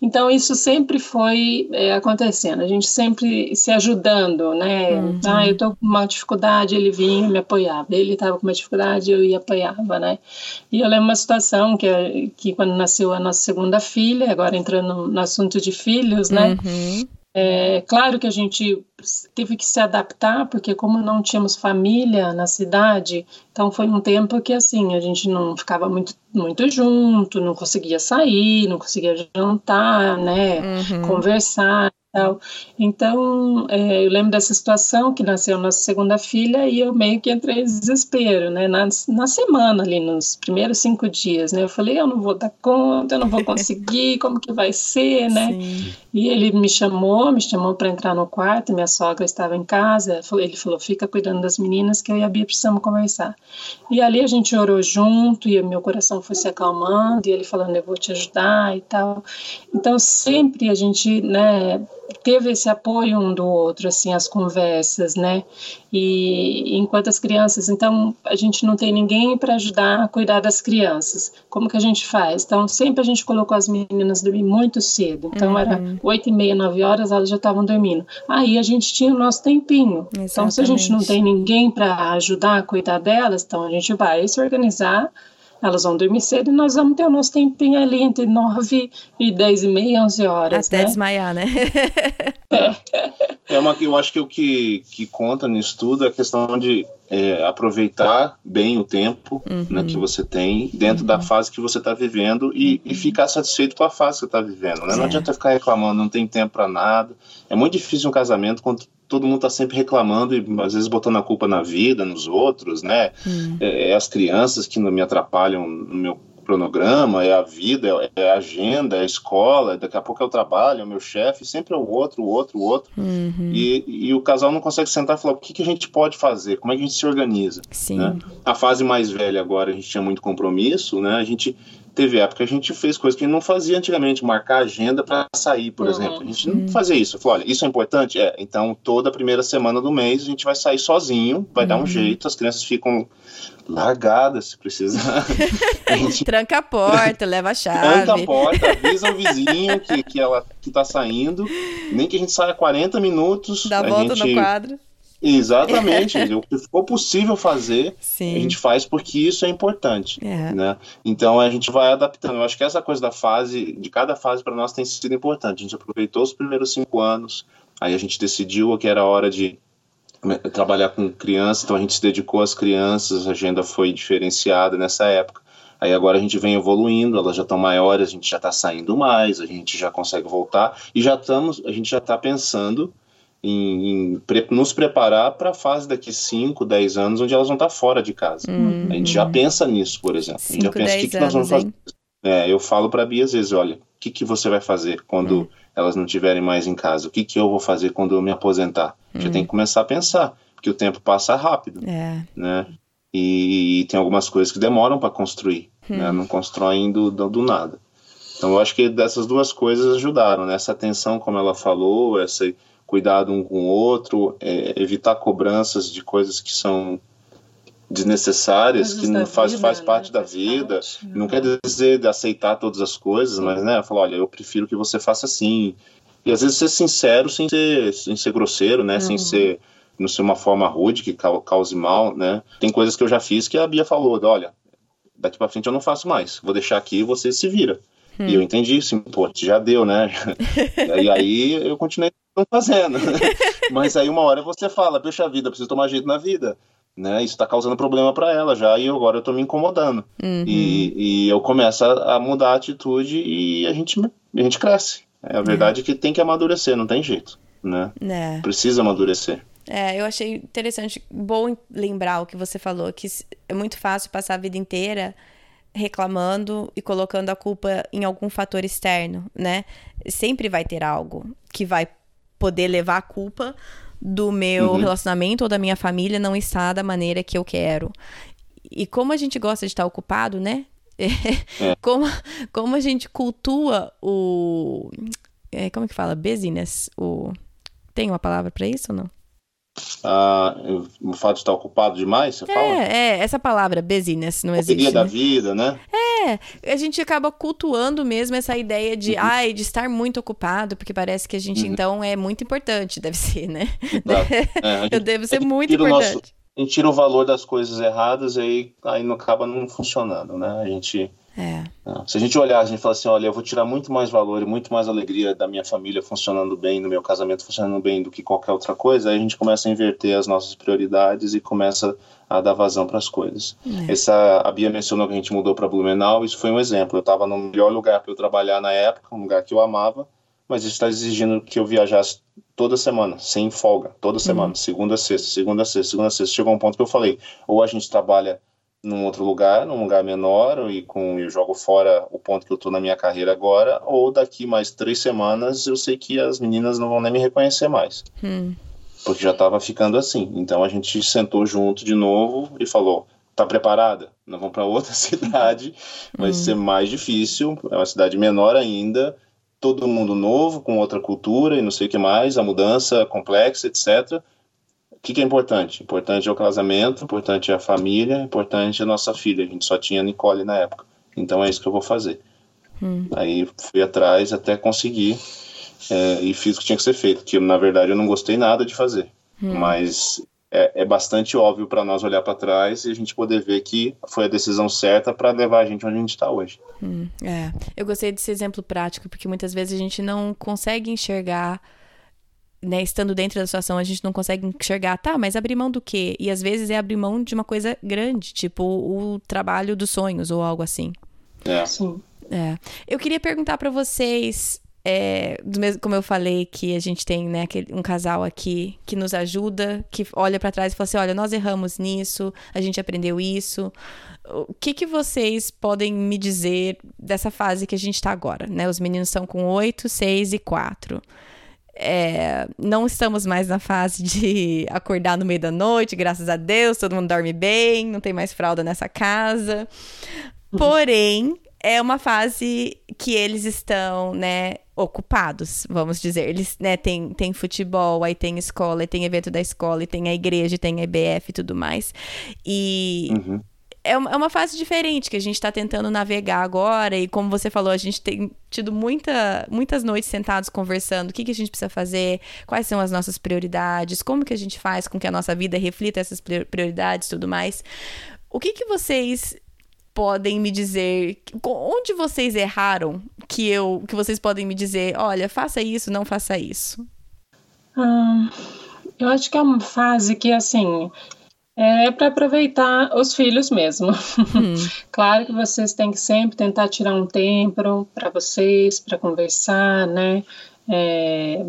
Então isso sempre foi é, acontecendo, a gente sempre se ajudando, né? Uhum. Ah, eu tô com uma dificuldade, ele vinha me apoiava. Ele estava com uma dificuldade, eu ia apoiava, né? E eu lembro uma situação que que quando nasceu a nossa segunda filha, agora entrando no assunto de filhos, né? Uhum. É claro que a gente teve que se adaptar, porque como não tínhamos família na cidade, então foi um tempo que assim, a gente não ficava muito, muito junto, não conseguia sair, não conseguia jantar, né, uhum. conversar. Tal. Então, é, eu lembro dessa situação que nasceu nossa segunda filha e eu meio que entrei em desespero, né? Na, na semana ali, nos primeiros cinco dias, né? Eu falei, eu não vou dar conta, eu não vou conseguir, como que vai ser, né? Sim. E ele me chamou, me chamou para entrar no quarto, minha sogra estava em casa, ele falou, fica cuidando das meninas que eu e a Bia precisamos conversar. E ali a gente orou junto e meu coração foi se acalmando e ele falando, eu vou te ajudar e tal. Então, sempre a gente, né teve esse apoio um do outro, assim, as conversas, né? E enquanto as crianças, então a gente não tem ninguém para ajudar a cuidar das crianças. Como que a gente faz? Então sempre a gente colocou as meninas dormir muito cedo. Então uhum. era oito e meia, nove horas, elas já estavam dormindo. Aí a gente tinha o nosso tempinho. Exatamente. Então se a gente não tem ninguém para ajudar a cuidar delas, então a gente vai se organizar elas vão dormir cedo e nós vamos ter o nosso tempinho ali entre 9 e 10 e meia, 11 horas. Até né? desmaiar, né? é. é uma, eu acho que o que, que conta nisso tudo é a questão de é, aproveitar bem o tempo uhum. né, que você tem dentro uhum. da fase que você está vivendo e, e, ficar satisfeito com a fase que você está vivendo. Né? Não adianta ficar reclamando, não tem tempo para nada. É muito difícil um casamento quando todo mundo está sempre reclamando e às vezes botando a culpa na vida, nos outros, né? Hum. É, é, as crianças que não me atrapalham no meu cronograma, é a vida, é, é a agenda, é a escola, daqui a pouco é o trabalho, é o meu chefe, sempre é o outro, o outro, o outro. Uhum. E, e, o casal não consegue sentar e falar o que, que a gente pode fazer, como é que a gente se organiza. Sim. Né? A fase mais velha agora a gente tinha muito compromisso, né? A gente teve época que a gente fez coisas que não fazia antigamente, marcar agenda para sair, por uhum. exemplo. A gente não uhum. fazia isso. Falou, olha, isso é importante? É, então toda primeira semana do mês a gente vai sair sozinho, vai uhum. dar um uhum. jeito, as crianças ficam largadas se precisar. a gente... Tranca a porta, leva a chave. Tranca a porta, avisa o vizinho que, que ela que tá saindo. Nem que a gente saia 40 minutos. Dá a volta gente... no quadro Exatamente. o que for possível fazer, Sim. a gente faz porque isso é importante. É. Né? Então a gente vai adaptando. Eu acho que essa coisa da fase, de cada fase para nós tem sido importante. A gente aproveitou os primeiros cinco anos, aí a gente decidiu que era hora de né, trabalhar com crianças, então a gente se dedicou às crianças, a agenda foi diferenciada nessa época. Aí agora a gente vem evoluindo, elas já estão maiores, a gente já está saindo mais, a gente já consegue voltar e já estamos, a gente já está pensando em, em nos preparar para a fase daqui 5, 10 anos, onde elas vão estar tá fora de casa. Uhum. A gente já pensa nisso, por exemplo. Cinco, a gente já pensa o que, que nós vamos fazer. É, eu falo para a Bia às vezes, olha, o que, que você vai fazer quando uhum. elas não estiverem mais em casa? O que, que eu vou fazer quando eu me aposentar? Uhum. Já tem que começar a pensar, porque o tempo passa rápido, é. né? E, e, tem algumas coisas que demoram para construir, né? Não constroem do, do, do, nada. Então eu acho que dessas duas coisas ajudaram, né? Essa atenção, como ela falou, essa cuidado um com o outro, é, evitar cobranças de coisas que são desnecessárias, que não faz, vida, faz né? parte né? da vida. Parte, não quer dizer de aceitar todas as coisas, mas né, falar, olha, eu prefiro que você faça assim. E às vezes ser sincero sem ser, sem ser grosseiro, né? Uhum. Sem ser não ser uma forma rude que cause mal, né? Tem coisas que eu já fiz que a Bia falou, olha, daqui para frente eu não faço mais. Vou deixar aqui e você se vira. Hum. E eu entendi isso, pô, já deu, né? e aí eu continuei fazendo. Mas aí uma hora você fala, puxa vida, preciso tomar jeito na vida. Né? Isso está causando problema para ela já e agora eu estou me incomodando. Uhum. E, e, eu começo a, a, mudar a atitude e a gente, a gente cresce. É, a verdade é. é que tem que amadurecer, não tem jeito. Né? É. Precisa amadurecer. É, eu achei interessante, bom lembrar o que você falou, que é muito fácil passar a vida inteira reclamando e colocando a culpa em algum fator externo, né? Sempre vai ter algo que vai poder levar a culpa do meu uhum. relacionamento ou da minha família não estar da maneira que eu quero. E como a gente gosta de estar ocupado, né? É. como, como a gente cultua o. É, como que fala? Busyness. O, tem uma palavra para isso ou não? Ah, o fato de estar ocupado demais, você é, fala? É, essa palavra, busyness, não existe. Correria da né? vida, né? É, a gente acaba cultuando mesmo essa ideia de, uhum. ai, de estar muito ocupado, porque parece que a gente, uhum. então, é muito importante, deve ser, né? É, gente, Eu devo ser muito importante. Nosso, a gente tira o valor das coisas erradas e aí, aí não acaba não funcionando, né? A gente é. Se a gente olhar, a gente fala assim, olha, eu vou tirar muito mais valor e muito mais alegria da minha família funcionando bem, do meu casamento funcionando bem do que qualquer outra coisa, aí a gente começa a inverter as nossas prioridades e começa a dar vazão para as coisas. É. Essa, a Bia mencionou que a gente mudou para Blumenau, isso foi um exemplo. Eu estava no melhor lugar para eu trabalhar na época, um lugar que eu amava, mas isso está exigindo que eu viajasse toda semana, sem folga, toda semana, uhum. segunda a sexta, segunda a sexta, segunda a sexta. Chegou um ponto que eu falei, ou a gente trabalha num outro lugar, num lugar menor, e com eu jogo fora o ponto que eu estou na minha carreira agora, ou daqui mais três semanas eu sei que as meninas não vão nem me reconhecer mais. Hum. Porque já estava ficando assim. Então a gente sentou junto de novo e falou: tá preparada? Nós vamos para outra cidade, vai hum. ser mais difícil, é uma cidade menor ainda, todo mundo novo, com outra cultura e não sei o que mais, a mudança complexa, etc que, que, é importante? Importante é o casamento, importante é a família, importante é a nossa filha. A gente só tinha Nicole na época. Então é isso que eu vou fazer. Hum. Aí fui atrás até conseguir é, e fiz o que tinha que ser feito. Que na verdade eu não gostei nada de fazer. Hum. Mas é, é, bastante óbvio para nós olhar para trás e a gente poder ver que foi a decisão certa para levar a gente onde a gente está hoje. Hum, é, eu gostei desse exemplo prático porque muitas vezes a gente não consegue enxergar né, estando dentro da situação, a gente não consegue enxergar, tá, mas abrir mão do quê? E às vezes é abrir mão de uma coisa grande, tipo o trabalho dos sonhos ou algo assim. É. Sim. É. Eu queria perguntar para vocês, é, do mesmo, como eu falei, que a gente tem né, um casal aqui que nos ajuda, que olha para trás e fala assim: olha, nós erramos nisso, a gente aprendeu isso. O que, que vocês podem me dizer dessa fase que a gente está agora? Né? Os meninos estão com 8, 6 e 4. É, não estamos mais na fase de acordar no meio da noite, graças a Deus, todo mundo dorme bem, não tem mais fralda nessa casa. Porém, é uma fase que eles estão, né, ocupados, vamos dizer. Eles, né, tem, tem futebol, aí tem escola, aí tem evento da escola, e tem a igreja, tem a IBF e tudo mais. E uhum. É uma fase diferente que a gente está tentando navegar agora. E como você falou, a gente tem tido muita, muitas noites sentados conversando. O que, que a gente precisa fazer, quais são as nossas prioridades, como que a gente faz com que a nossa vida reflita essas prioridades e tudo mais. O que, que vocês podem me dizer? Onde vocês erraram que eu que vocês podem me dizer olha faça isso não faça isso hum, eu acho que é uma fase que assim é para aproveitar os filhos mesmo. Hum. claro que vocês têm que sempre tentar tirar um tempo para vocês, para conversar, né? É,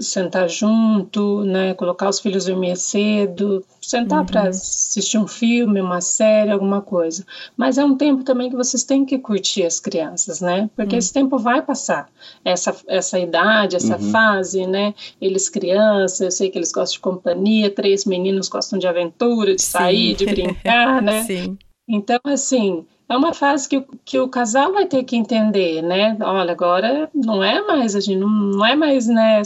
sentar junto, né, colocar os filhos dormir cedo, sentar uhum. para assistir um filme, uma série, alguma coisa. Mas é um tempo também que vocês têm que curtir as crianças, né? Porque uhum. esse tempo vai passar. Essa, essa idade, essa uhum. fase, né? Eles crianças, eu sei que eles gostam de companhia, três meninos gostam de aventura, de Sim. sair, de brincar, né? Sim. Então, assim, é uma fase que, que o casal vai ter que entender, né? Olha, agora não é mais a gente, não, não é mais, né?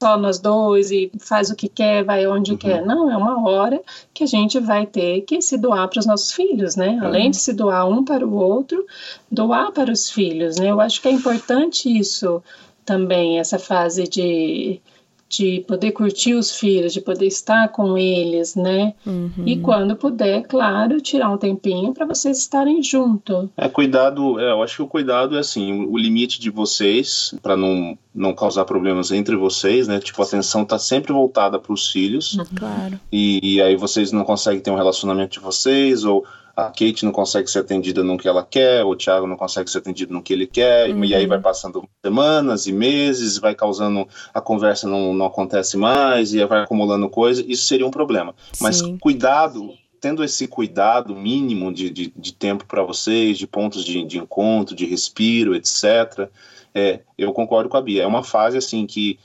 Só nós dois e faz o que quer, vai onde uhum. quer. Não, é uma hora que a gente vai ter que se doar para os nossos filhos, né? Uhum. Além de se doar um para o outro, doar para os filhos, né? Eu acho que é importante isso também, essa fase de de poder curtir os filhos, de poder estar com eles, né? Uhum. E quando puder, claro, tirar um tempinho para vocês estarem junto. É cuidado, é, eu acho que o cuidado é assim, o limite de vocês para não não causar problemas entre vocês, né? Tipo, a atenção tá sempre voltada para os filhos. Uhum. Claro. E, e aí vocês não conseguem ter um relacionamento de vocês ou a Kate não consegue ser atendida no que ela quer, o Thiago não consegue ser atendido no que ele quer, uhum. e aí vai passando semanas e meses, vai causando a conversa não, não acontece mais, e vai acumulando coisa, isso seria um problema. Sim. Mas cuidado, tendo esse cuidado mínimo de, de, de tempo para vocês, de pontos de, de encontro, de respiro, etc., é, eu concordo com a Bia. É uma fase assim que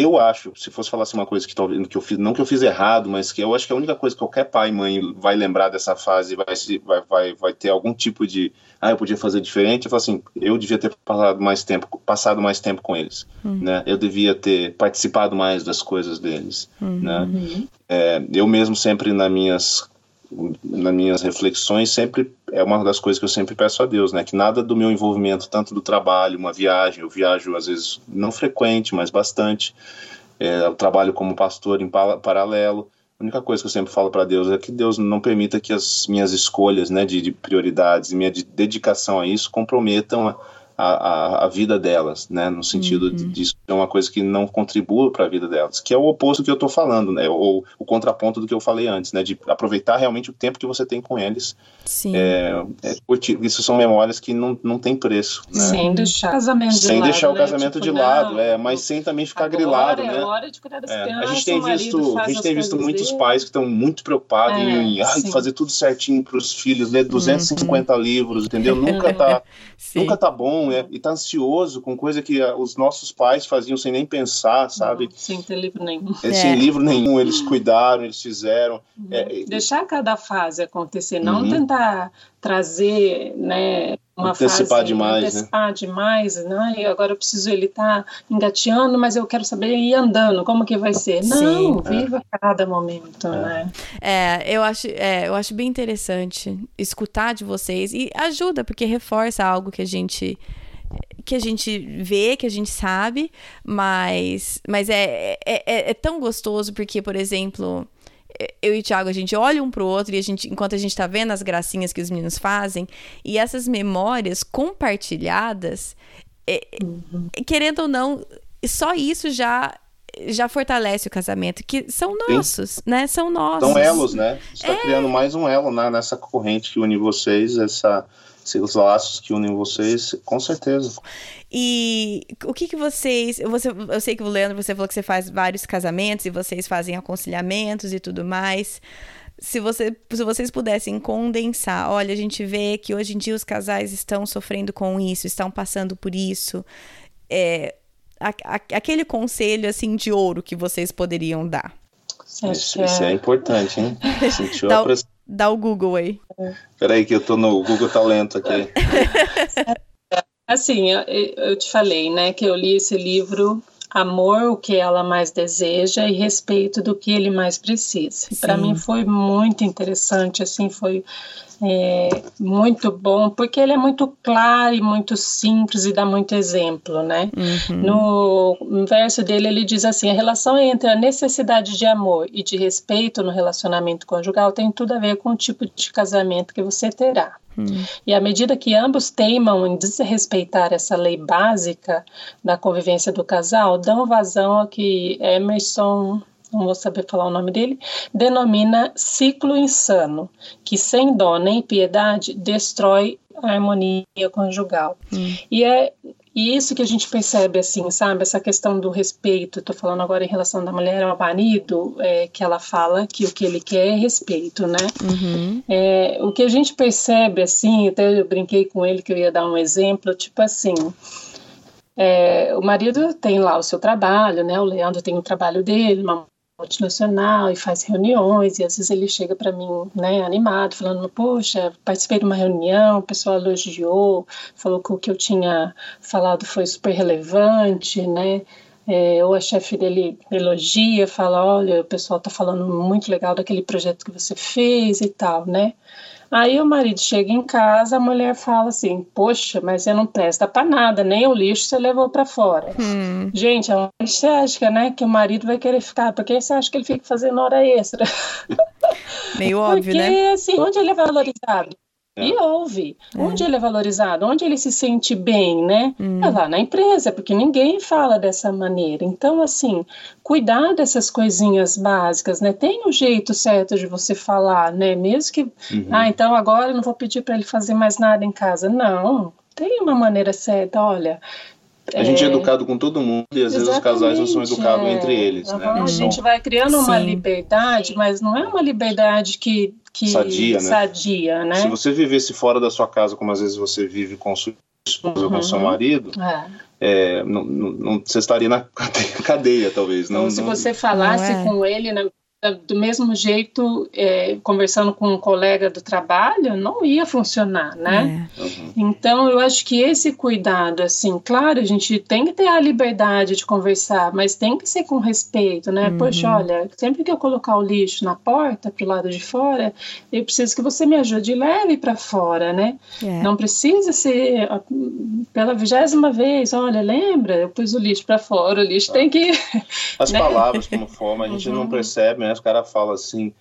eu acho, se fosse falar assim uma coisa que, talvez, que eu fiz, não que eu fiz errado, mas que eu acho que a única coisa que qualquer pai e mãe vai lembrar dessa fase vai, vai, vai, vai ter algum tipo de, ah, eu podia fazer diferente, eu falo assim, eu devia ter passado mais tempo, passado mais tempo com eles, uhum. né? Eu devia ter participado mais das coisas deles, uhum. né? É, eu mesmo sempre nas minhas nas minhas reflexões sempre é uma das coisas que eu sempre peço a Deus, né? Que nada do meu envolvimento, tanto do trabalho, uma viagem, eu viajo às vezes não frequente, mas bastante. É, eu trabalho como pastor em paralelo. A única coisa que eu sempre falo para Deus é que Deus não permita que as minhas escolhas, né, de, de prioridades e minha de dedicação a isso comprometam a, a, a, vida delas, né? No sentido uhum. de isso é uma coisa que não contribua para a vida delas, que é o oposto que eu estou falando, né? Ou o contraponto do que eu falei antes, né? De aproveitar realmente o tempo que você tem com eles. Sim. É, é, isso são memórias que não, não tem preço. Né? Sem deixar o casamento sem de deixar lado, o casamento né? de tipo, lado, é, mas sem também ficar grilado, é né? Hora de cuidar das é, crianças, a gente tem visto, a gente tem visto muitos dele. pais que estão muito preocupados é, em ai, fazer tudo certinho para os filhos, ler 250 uhum. livros, entendeu? Nunca tá, nunca tá bom, é, e tá ansioso com coisa que ah, os nossos pais faziam sem nem pensar, sabe? Não, sem ter livro nenhum. É, sem é. livro nenhum, eles cuidaram, eles fizeram. Uhum. É, Deixar cada fase acontecer, não uhum. tentar trazer, né, uma antecipar fase, demais, antecipar né? demais, né? E agora eu preciso ele tá engateando, mas eu quero saber ir andando, como que vai ser? Não, Sim, viva é. cada momento, é. né? É, eu acho, é, eu acho bem interessante escutar de vocês e ajuda porque reforça algo que a gente que a gente vê, que a gente sabe, mas, mas é, é, é, é tão gostoso porque, por exemplo, eu e o Thiago, a gente olha um pro outro e a gente, enquanto a gente tá vendo as gracinhas que os meninos fazem, e essas memórias compartilhadas, é, uhum. querendo ou não, só isso já já fortalece o casamento, que são nossos, Sim. né? São nossos. São elos, né? Você tá é... criando mais um elo né? nessa corrente que une vocês, essa os laços que unem vocês, com certeza. E o que que vocês, você, eu sei que o Leandro, você falou que você faz vários casamentos e vocês fazem aconselhamentos e tudo mais. Se, você, se vocês pudessem condensar, olha, a gente vê que hoje em dia os casais estão sofrendo com isso, estão passando por isso. É, a, a, aquele conselho assim de ouro que vocês poderiam dar. Isso, isso é importante, hein? Sentiu a pressão Dá o Google aí. Peraí que eu tô no Google Talento aqui. Assim, eu, eu te falei, né, que eu li esse livro amor o que ela mais deseja e respeito do que ele mais precisa. Para mim foi muito interessante, assim, foi é muito bom, porque ele é muito claro e muito simples e dá muito exemplo, né? Uhum. No verso dele, ele diz assim: a relação entre a necessidade de amor e de respeito no relacionamento conjugal tem tudo a ver com o tipo de casamento que você terá. Hum. E à medida que ambos teimam em desrespeitar essa lei básica da convivência do casal, dão vazão ao que Emerson não vou saber falar o nome dele, denomina ciclo insano, que sem dó nem piedade destrói a harmonia conjugal. Hum. E é e isso que a gente percebe, assim, sabe? Essa questão do respeito. Estou falando agora em relação da mulher ao marido, é, que ela fala que o que ele quer é respeito, né? Uhum. É, o que a gente percebe, assim, até eu brinquei com ele que eu ia dar um exemplo, tipo assim. É, o marido tem lá o seu trabalho, né? O Leandro tem o trabalho dele, uma multinacional e faz reuniões e às vezes ele chega para mim, né, animado, falando, poxa, participei de uma reunião, o pessoal elogiou, falou que o que eu tinha falado foi super relevante, né, é, ou a chefe dele elogia, fala, olha, o pessoal está falando muito legal daquele projeto que você fez e tal, né, Aí o marido chega em casa, a mulher fala assim: Poxa, mas você não presta para nada, nem o lixo você levou para fora. Hum. Gente, onde você acha né, que o marido vai querer ficar? Por que você acha que ele fica fazendo hora extra? Meio óbvio, Porque, né? Porque, assim, onde ele é valorizado? É. E ouve. É. Onde ele é valorizado? Onde ele se sente bem, né? Hum. É lá na empresa, porque ninguém fala dessa maneira. Então, assim, cuidar dessas coisinhas básicas, né? Tem um jeito certo de você falar, né? Mesmo que, uhum. ah, então agora eu não vou pedir para ele fazer mais nada em casa. Não, tem uma maneira certa. Olha, a é... gente é educado com todo mundo e às Exatamente, vezes os casais não são educados é. entre eles. Uhum, né? A gente vai criando uma Sim. liberdade, mas não é uma liberdade que que sadia, né? sadia, né? Se você vivesse fora da sua casa, como às vezes você vive com sua esposa uhum. ou com seu marido, é. É, não, não, você estaria na cadeia, talvez. Não, então, se você falasse é. com ele, né, do mesmo jeito, é, conversando com um colega do trabalho, não ia funcionar, né? É. Uhum. Então, eu acho que esse cuidado, assim, claro, a gente tem que ter a liberdade de conversar, mas tem que ser com respeito, né? Uhum. Poxa, olha, sempre que eu colocar o lixo na porta, pro lado de fora, eu preciso que você me ajude e leve para fora, né? É. Não precisa ser pela vigésima vez, olha, lembra? Eu pus o lixo para fora, o lixo ah. tem que. As né? palavras, como forma, a gente uhum. não percebe, né? Os caras falam assim,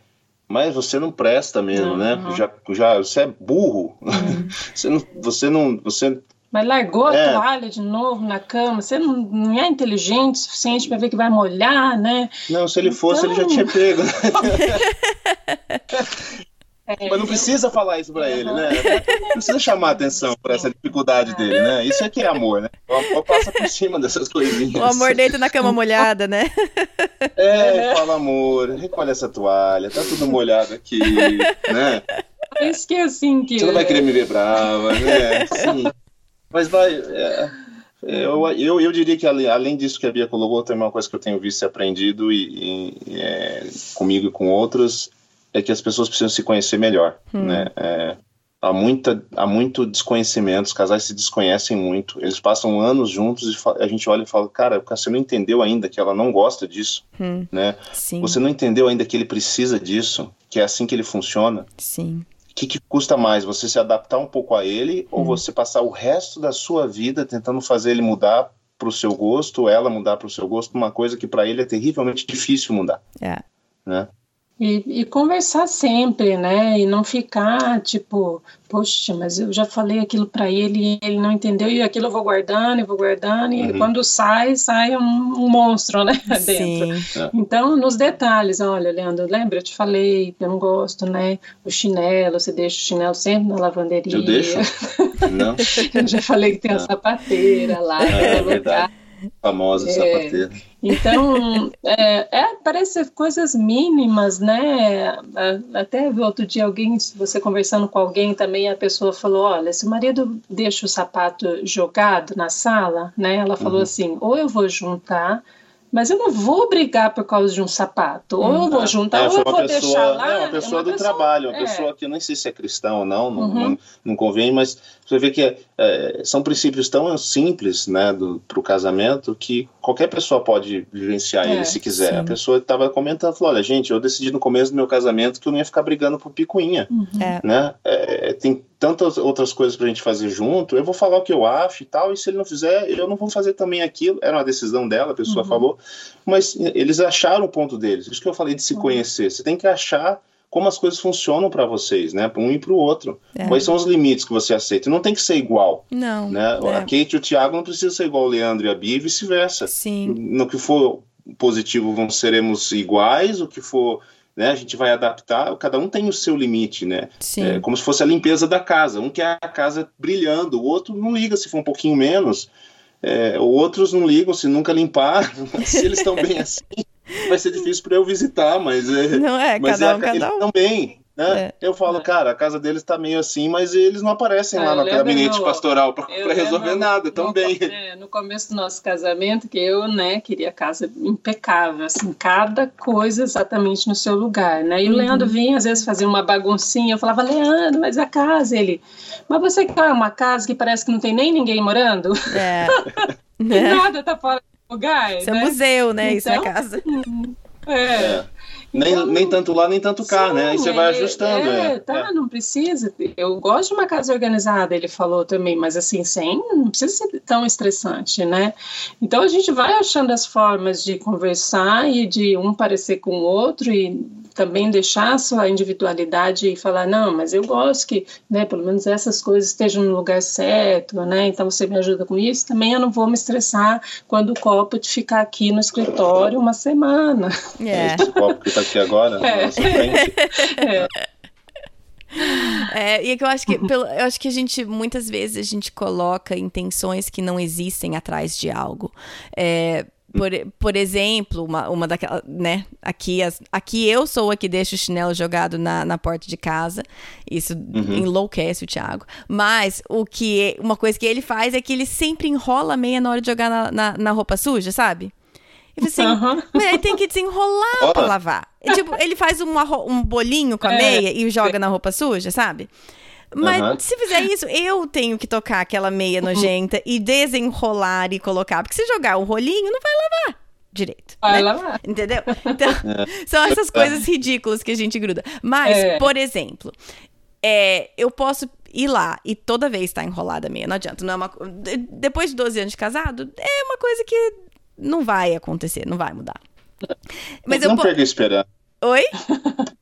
mas você não presta mesmo, né? Uhum. Já, já, você é burro. Uhum. você não, você não, você mas largou é. a toalha de novo na cama. Você não, não é inteligente o suficiente para ver que vai molhar, né? Não, se ele então... fosse, ele já tinha pego. É, Mas não precisa falar isso pra ele, né? Não precisa chamar atenção pra essa dificuldade dele, né? Isso é que é amor, né? O amor passa por cima dessas coisinhas. O amor deita na cama molhada, né? É, fala amor, recolhe essa toalha, tá tudo molhado aqui, né? Isso que é assim que... Você não vai querer me ver brava, né? Sim. Mas vai... É... Eu, eu, eu diria que além disso que a Bia colocou, tem uma coisa que eu tenho visto e aprendido e, e é, comigo e com outros, é que as pessoas precisam se conhecer melhor, hum. né? É, há, muita, há muito desconhecimento, os casais se desconhecem muito, eles passam anos juntos e a gente olha e fala, cara, você não entendeu ainda que ela não gosta disso, hum. né? Sim. Você não entendeu ainda que ele precisa disso, que é assim que ele funciona. Sim. O que, que, custa mais, você se adaptar um pouco a ele hum. ou você passar o resto da sua vida tentando fazer ele mudar para o seu gosto, ela mudar para o seu gosto, uma coisa que para ele é terrivelmente difícil mudar. É. Né? E, e, conversar sempre, né? E não ficar tipo, poxa, mas eu já falei aquilo para ele e ele não entendeu, e aquilo eu vou guardando e vou guardando, e uhum. quando sai, sai um, um monstro, né? Dentro. Sim. É. Então, nos detalhes, olha, Leandro, lembra? Eu te falei, eu não gosto, né? O chinelo, você deixa o chinelo sempre na lavanderia. Eu deixo. Não. eu já falei que tem a sapateira lá, é, lugar. Famosa é, sapateira. Então, é, é, parece coisas mínimas, né? Até outro dia alguém, você conversando com alguém também, a pessoa falou, olha, se o marido deixa o sapato jogado na sala, né? Ela falou uhum. assim, ou eu vou juntar Mas eu não vou brigar por causa de um sapato. Ou eu vou juntar, é, ou eu vou pessoa, deixar lá. É uma pessoa é uma do pessoa, trabalho, uma é. pessoa que eu nem sei se é cristão ou não, não, uhum. não, não, convém, mas você vê que é, são princípios tão simples né, para o casamento que qualquer pessoa pode vivenciar ele se quiser. Sim. A pessoa estava comentando, falou, olha, gente, eu decidi no começo do meu casamento que eu não ia ficar brigando por picuinha. Uhum. Né? Tem tantas outras coisas para a gente fazer junto, eu vou falar o que eu acho e tal, e se ele não fizer, eu não vou fazer também aquilo. Era uma decisão dela, a pessoa uhum. falou, mas eles acharam o ponto deles. Isso que eu falei de se uhum. conhecer. Você tem que achar como as coisas funcionam para vocês, né? Para um e para o outro. É. Quais são os limites que você aceita? Não tem que ser igual. Não. Né? É. A Kate e o Thiago não precisam ser igual o Leandro e a Bia e vice-versa. Sim. No que for positivo, vão seremos iguais, o que for né? A gente vai adaptar, cada um tem o seu limite, né? Sim. É, como se fosse a limpeza da casa. Um quer a casa brilhando, o outro não liga se for um pouquinho menos. É, outros não ligam se nunca limpar, se eles estão bem assim, vai ser difícil para eu visitar, mas é, não é, mas cada é, um, cada um. também. Né? É. Eu falo, cara, a casa deles tá meio assim, mas eles não aparecem lá no gabinete no, pastoral para resolver nada também. É, no começo do nosso casamento, que eu, né, queria casa impecável, assim, cada coisa exatamente no seu lugar, né? E uhum. o Leandro vinha, às vezes, fazer uma baguncinha, eu falava, Leandro, mas a casa, ele, mas você quer uma casa que parece que não tem nem ninguém morando? É. nada tá fora do lugar, Isso é né? é museu, né? Então, Isso é então, casa. É. é. Nem, então, nem tanto lá, nem tanto cá, sim, né? Aí você vai ajustando. É, é, tá, é. não precisa. Eu gosto de uma casa organizada, ele falou também, mas assim, sem, não precisa ser tão estressante, né? Então a gente vai achando as formas de conversar e de um parecer com o outro e também deixar a sua individualidade e falar, não, mas eu gosto que, né, pelo menos essas coisas estejam no lugar certo, né, então você me ajuda com isso, também eu não vou me estressar quando o copo de ficar aqui no escritório uma semana. É. Esse copo que está aqui agora, é. nossa frente. É. É, e é que eu acho que pelo, eu acho que a gente muitas vezes a gente coloca intenções que não existem atrás de algo. É, por, por exemplo, uma, uma daquelas, né? Aqui, as, aqui eu sou a que deixa o chinelo jogado na, na porta de casa. Isso uhum. enlouquece o Thiago. Mas o que uma coisa que ele faz é que ele sempre enrola a meia na hora de jogar na, na, na roupa suja, sabe? E assim, uhum. ele tem que desenrolar pra lavar. tipo, ele faz uma, um bolinho com a é. meia e joga na roupa suja, sabe? Mas uhum. se fizer isso, eu tenho que tocar aquela meia nojenta e desenrolar e colocar. Porque se jogar o rolinho, não vai lavar direito. Vai né? lavar. Entendeu? Então, é. são essas coisas ridículas que a gente gruda. Mas, é. por exemplo, é, eu posso ir lá e toda vez estar tá enrolada a meia. Não adianta. Não é uma, depois de 12 anos de casado, é uma coisa que não vai acontecer, não vai mudar. Mas não eu perca esperança. Oi?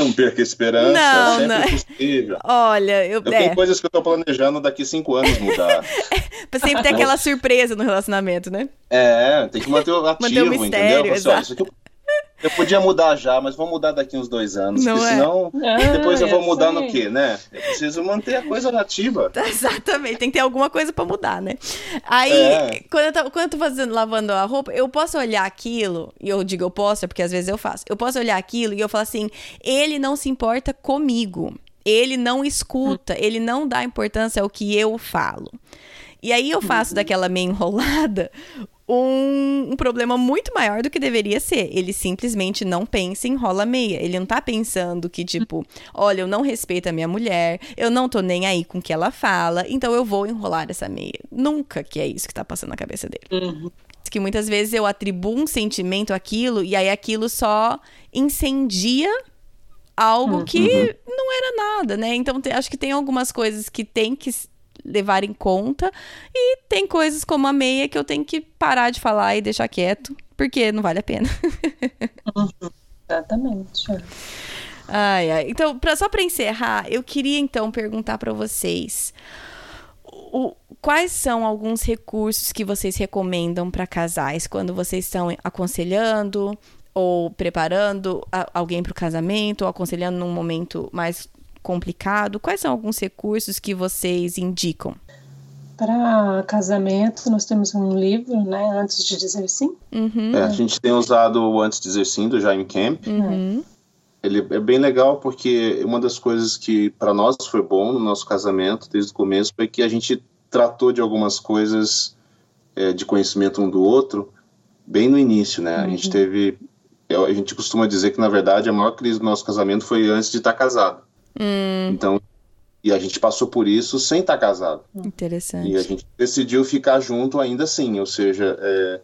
Não perca a esperança, não, é sempre não. possível. Olha, eu, eu é. tenho coisas que eu tô planejando daqui cinco anos mudar. pra sempre ter aquela surpresa no relacionamento, né? É, tem que manter o ativo, manter o mistério, entendeu? Exato. Isso aqui eu eu podia mudar já, mas vou mudar daqui uns dois anos. Não porque é? senão, ah, depois eu vou mudar no quê, né? Eu preciso manter a coisa nativa. Exatamente, tem que ter alguma coisa para mudar, né? Aí, é. quando, eu tô, quando eu tô fazendo, lavando a roupa, eu posso olhar aquilo, e eu digo eu posso, é porque às vezes eu faço. Eu posso olhar aquilo e eu falo assim: ele não se importa comigo. Ele não escuta, hum. ele não dá importância ao que eu falo. E aí eu faço uhum. daquela meia enrolada um, um, problema muito maior do que deveria ser. Ele simplesmente não pensa em rola meia. Ele não tá pensando que, tipo, olha, eu não respeito a minha mulher, eu não tô nem aí com o que ela fala, então eu vou enrolar essa meia. Nunca que é isso que tá passando na cabeça dele. Uhum. Que muitas vezes eu atribuo um sentimento àquilo e aí aquilo só incendia algo uhum. que não era nada, né? Então te, acho que tem algumas coisas que tem que levar em conta. E tem coisas como a meia que eu tenho que parar de falar e deixar quieto, porque não vale a pena. Exatamente. Ai, ai. Então, pra, só para encerrar, eu queria então perguntar para vocês o, quais são alguns recursos que vocês recomendam para casais quando vocês estão aconselhando ou preparando a, alguém para o casamento, ou aconselhando num momento mais complicado, quais são alguns recursos que vocês indicam? Para casamento, nós temos um livro, né? Antes de dizer sim. Uhum. É, a gente tem usado o Antes de dizer sim, do Jaime Camp. Uhum. Ele é bem legal porque uma das coisas que para nós foi bom no nosso casamento desde o começo foi que a gente tratou de algumas coisas é, de conhecimento um do outro bem no início, né? Uhum. A gente uhum. teve, a gente costuma dizer que na verdade a maior crise do nosso casamento foi antes de estar casado. Hum. Então, e a gente passou por isso sem estar casado. Interessante. E a gente decidiu ficar junto ainda assim, ou seja, é,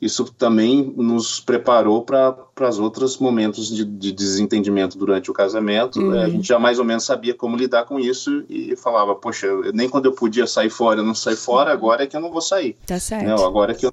isso também nos preparou para os outros momentos de, de, desentendimento durante o casamento. Uhum. A gente já mais ou menos sabia como lidar com isso e falava, poxa, nem quando eu podia sair fora, eu não saí fora, agora é que eu não vou sair. Tá certo. Não, agora é que eu...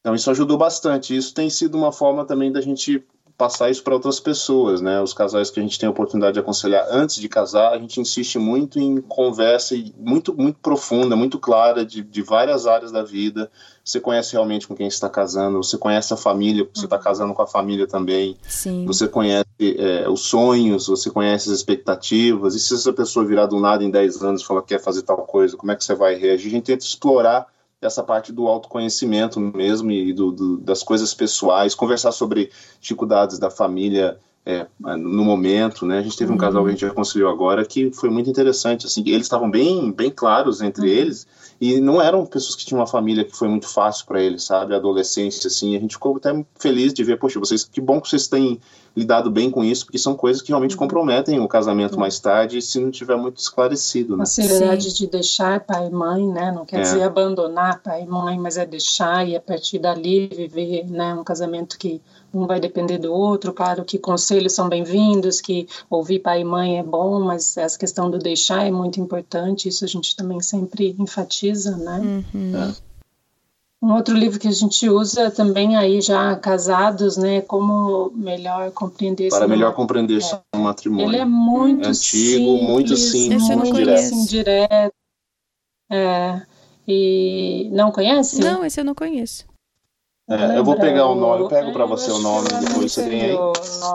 Então isso ajudou bastante. Isso tem sido uma forma também da gente passar isso para outras pessoas, né? Os casais que a gente tem a oportunidade de aconselhar antes de casar, a gente insiste muito em conversa muito muito profunda, muito clara de, de várias áreas da vida. Você conhece realmente com quem está casando, você conhece a família, você está casando com a família também. Sim. Você conhece é, os sonhos, você conhece as expectativas. E se essa pessoa virar do nada em 10 anos e falar que quer fazer tal coisa, como é que você vai reagir? A gente tenta explorar essa parte do autoconhecimento mesmo e do, do, das coisas pessoais, conversar sobre dificuldades da família é, no momento, né? A gente teve um casal que a gente aconselhou agora que foi muito interessante, assim, eles estavam bem, bem claros entre uhum. eles e não eram pessoas que tinham uma família que foi muito fácil para eles, sabe? A adolescência, assim, a gente ficou até feliz de ver, poxa, vocês, que bom que vocês têm lidado bem com isso, porque são coisas que realmente uhum. comprometem o casamento uhum. mais tarde se não tiver muito esclarecido, né? A seriedade de deixar pai e mãe, né? Não quer é. dizer abandonar pai e mãe, mas é deixar e a partir dali viver, né? Um casamento que um vai depender do outro. Claro que conselhos são bem-vindos, que ouvir pai e mãe é bom, mas essa questão do deixar é muito importante. Isso a gente também sempre enfatiza, né? Uhum. É. Um outro livro que a gente usa também aí já casados, né? Como melhor compreender para melhor compreender é. seu matrimônio. Ele é muito antigo, simples, muito simples, muito direto. Assim, direto. É. E não conhece? Não, esse eu não conheço. É, eu vou pegar o nome, eu pego para você o nome, depois você tem aí.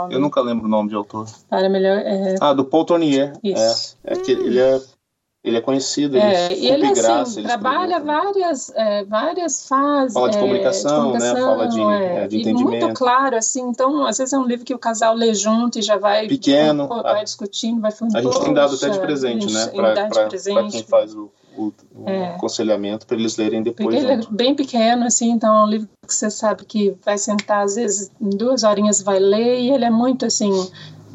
Eu nunca lembro o nome de autor. Para melhor. É... Ah, do Paul Tournier. Isso. É, é que ele é ele é conhecido, ele é, e ele assim, ele trabalha várias, é, várias fases. Fala de comunicação, é, de comunicação né? Fala de, é, é de entendimento. E muito claro, assim, então, às vezes é um livro que o casal lê junto e já vai, Pequeno, vai, discutindo, vai falando. A gente tem dado até de presente, né? Para quem faz o, o, o é. aconselhamento para eles lerem depois. Porque ele é bem pequeno, assim, então é um livro que você sabe que vai sentar, às vezes, em duas horinhas vai ler, e ele é muito assim.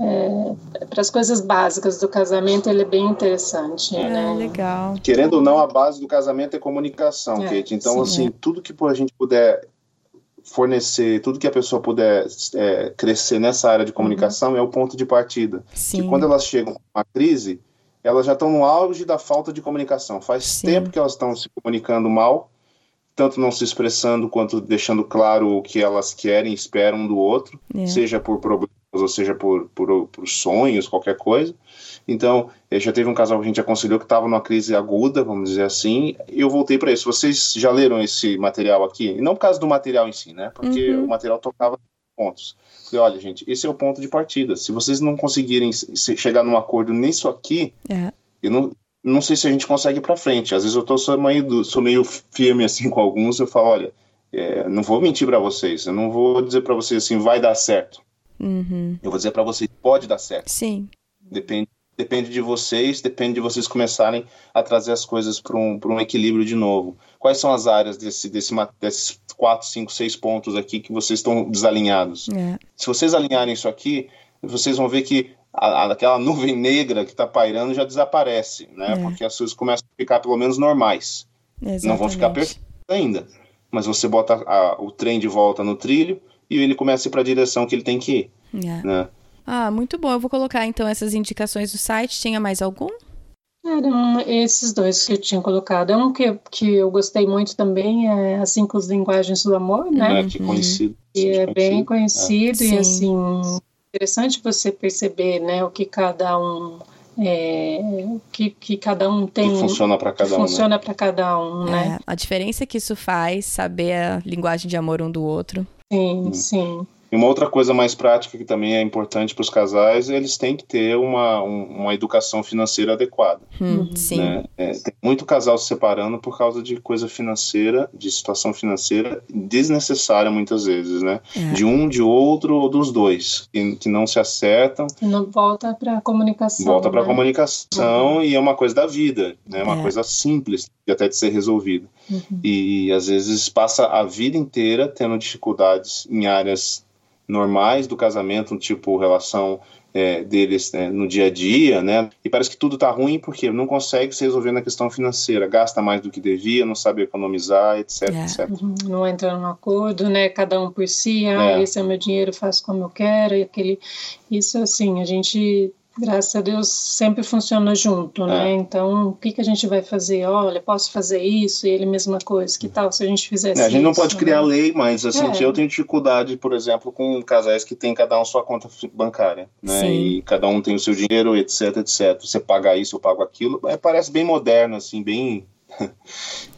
É, para as coisas básicas do casamento ele é bem interessante. É, né? legal. Querendo ou não, a base do casamento é comunicação, é, Kate. Então, sim, assim, é. tudo que a gente puder fornecer, tudo que a pessoa puder é, crescer nessa área de comunicação uhum. é o ponto de partida. Sim. Que quando elas chegam com uma crise, elas já estão no auge da falta de comunicação. Faz Sim. tempo que elas estão se comunicando mal, tanto não se expressando quanto deixando claro o que elas querem, esperam um do outro, é. seja por problemas ou seja por, por, por, sonhos, qualquer coisa. Então, já teve um casal que a gente aconselhou que estava numa crise aguda, vamos dizer assim, e eu voltei para isso. Vocês já leram esse material aqui? E não por causa do material em si, né? Porque uhum. o material tocava pontos. Falei, olha, gente, esse é o ponto de partida. Se vocês não conseguirem chegar num acordo nisso aqui, é. eu não, não sei se a gente consegue ir para frente. Às vezes eu tô, sou, meio, sou meio firme assim com alguns, eu falo, olha, é, não vou mentir para vocês, eu não vou dizer para vocês assim, vai dar certo. Uhum. Eu vou dizer para vocês, pode dar certo. Sim. Depende, depende de vocês, depende de vocês começarem a trazer as coisas para um, um equilíbrio de novo. Quais são as áreas desse, desse, desses quatro, cinco, seis pontos aqui que vocês estão desalinhados? É. Se vocês alinharem isso aqui, vocês vão ver que a, aquela nuvem negra que está pairando já desaparece, né? É. Porque as coisas começam a ficar pelo menos normais. Exatamente. Não vão ficar perfeitas ainda. Mas você bota a, o trem de volta no trilho e ele começa a ir para a direção que ele tem que ir. É. Né? Ah, muito bom. Eu vou colocar então essas indicações do site. Tinha mais algum? Eram esses dois que eu tinha colocado. Um que, que eu gostei muito também é As Cinco Linguagens do Amor, né? É, que é conhecido. E é bem conhecido é. e assim, interessante você perceber, né, o que cada um é, que, que cada um tem. Que funciona para cada um. Funciona né? para cada um, né? É, a diferença que isso faz, saber a linguagem de amor um do outro. Sim, hum. sim. E uma outra coisa mais prática que também é importante para os casais, eles têm que ter uma, um, uma educação financeira adequada. Hum, sim. Né? É, tem muito casal se separando por causa de coisa financeira, de situação financeira desnecessária muitas vezes, né? É. De um, de outro ou dos dois, que, que não se acertam. E não volta para a comunicação. Volta para a né? comunicação uhum. e é uma coisa da vida, né? Uma é. coisa simples até de ser resolvida. Uhum. E às vezes passa a vida inteira tendo dificuldades em áreas normais do casamento, tipo relação é, deles né, no dia a dia, né? E parece que tudo tá ruim porque não consegue se resolver na questão financeira, gasta mais do que devia, não sabe economizar, etc, é. etc. Uhum. Não entra no acordo, né? Cada um por si, ah, é. esse é o meu dinheiro, faço como eu quero, e aquele. Isso assim, a gente graças a Deus, sempre funciona junto, né? É. Então, o que, que a gente vai fazer? Olha, posso fazer isso? E ele, mesma coisa. Que tal se a gente fizesse é, A gente não isso, pode criar né? lei, mas assim, é. eu tenho dificuldade, por exemplo, com casais que tem cada um sua conta bancária, né? Sim. E cada um tem o seu dinheiro, etc, etc. Você paga isso, eu pago aquilo. É, parece bem moderno, assim, bem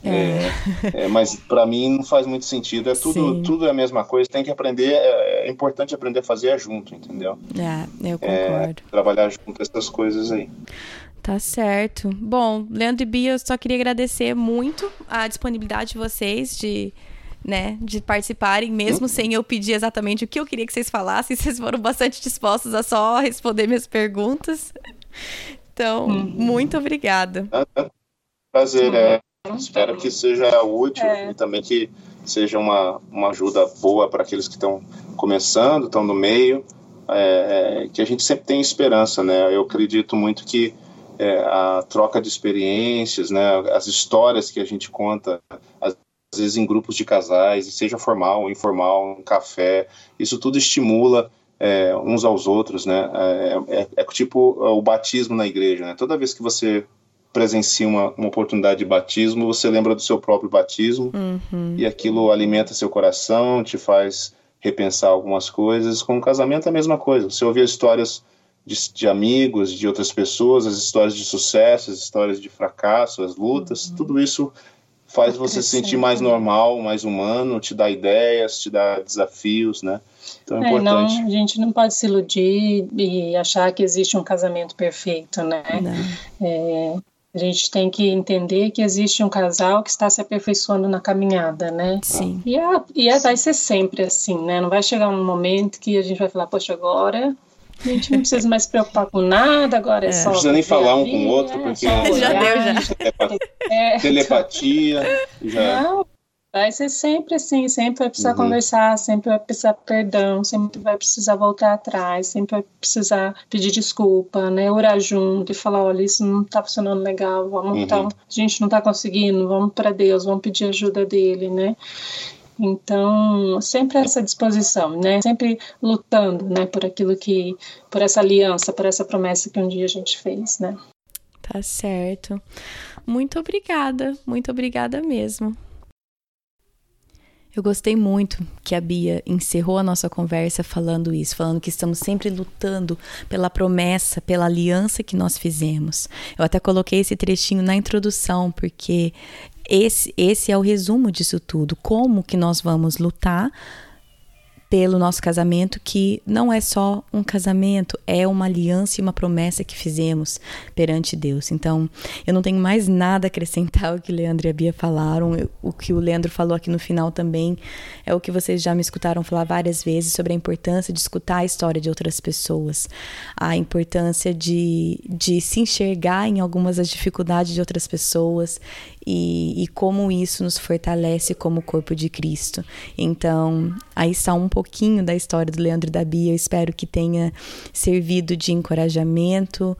é. É, mas para mim não faz muito sentido. É tudo, tudo é a mesma coisa. Tem que aprender. É, é importante aprender a fazer junto, entendeu? É, eu é, concordo. trabalhar junto essas coisas aí. Tá certo. Bom, Leandro e Bia, eu só queria agradecer muito a disponibilidade de vocês de, né, de participarem, mesmo hum? sem eu pedir exatamente o que eu queria que vocês falassem. Vocês foram bastante dispostos a só responder minhas perguntas. Então, hum. muito obrigada. Ah, tá. Prazer, é. Espero que seja útil é. e também que seja uma, uma ajuda boa para aqueles que estão começando, estão no meio, é, é, que a gente sempre tem esperança, né? Eu acredito muito que é, a troca de experiências, né, as histórias que a gente conta, às vezes em grupos de casais, seja formal ou informal, um café, isso tudo estimula é, uns aos outros, né? É, é, é, tipo o batismo na igreja, né? Toda vez que você presencia uma, uma oportunidade de batismo, você lembra do seu próprio batismo uhum. e aquilo alimenta seu coração, te faz repensar algumas coisas. Com o casamento é a mesma coisa. Você ouvir histórias de, de, amigos, de outras pessoas, as histórias de sucesso, as histórias de fracasso, as lutas, uhum. tudo isso faz você se sentir mais normal, mais humano, te dá ideias, te dá desafios, né? Então é, é importante. Não, a gente não pode se iludir e achar que existe um casamento perfeito, né? É, a gente tem que entender que existe um casal que está se aperfeiçoando na caminhada, né? Sim. E, é, e é, vai ser sempre assim, né? Não vai chegar um momento que a gente vai falar, poxa, agora a gente não precisa mais se preocupar com nada, agora é, é só. Não precisa nem falar um com o outro, porque. É, já deu, já. É, telepatia. Já. Não, Vai ser sempre assim, sempre vai precisar uhum. conversar, sempre vai precisar perdão, sempre vai precisar voltar atrás, sempre vai precisar pedir desculpa, né? Orar junto e falar, olha, isso não tá funcionando legal, vamos uhum. então, a gente não tá conseguindo, vamos para Deus, vamos pedir ajuda dele, né? Então, sempre essa disposição, né? Sempre lutando, né, por aquilo que, por essa aliança, por essa promessa que um dia a gente fez, né? Tá certo. Muito obrigada, muito obrigada mesmo. Eu gostei muito que a Bia encerrou a nossa conversa falando isso, falando que estamos sempre lutando pela promessa, pela aliança que nós fizemos. Eu até coloquei esse trechinho na introdução, porque esse, esse é o resumo disso tudo. Como que nós vamos lutar pelo nosso casamento, que não é só um casamento, é uma aliança e uma promessa que fizemos perante Deus. Então, eu não tenho mais nada a acrescentar ao que o Leandro e a Bia falaram. O que o Leandro falou aqui no final também é o que vocês já me escutaram falar várias vezes sobre a importância de escutar a história de outras pessoas, a importância de, de se enxergar em algumas das dificuldades de outras pessoas e, e como isso nos fortalece como corpo de Cristo. Então, aí está um pouquinho da história do Leandro e da Bia. Eu espero que tenha servido de encorajamento,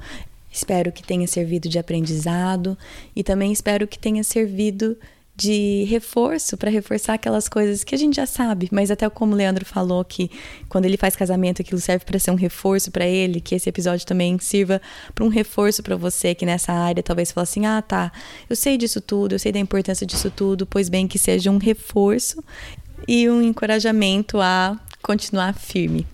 espero que tenha servido de aprendizado e também espero que tenha servido de reforço para reforçar aquelas coisas que a gente já sabe, mas até como o Leandro falou que quando ele faz casamento aquilo serve para ser um reforço para ele, que esse episódio também sirva para um reforço para você que nessa área talvez fale assim: "Ah, tá, eu sei disso tudo, eu sei da importância disso tudo", pois bem que seja um reforço e um encorajamento a continuar firme.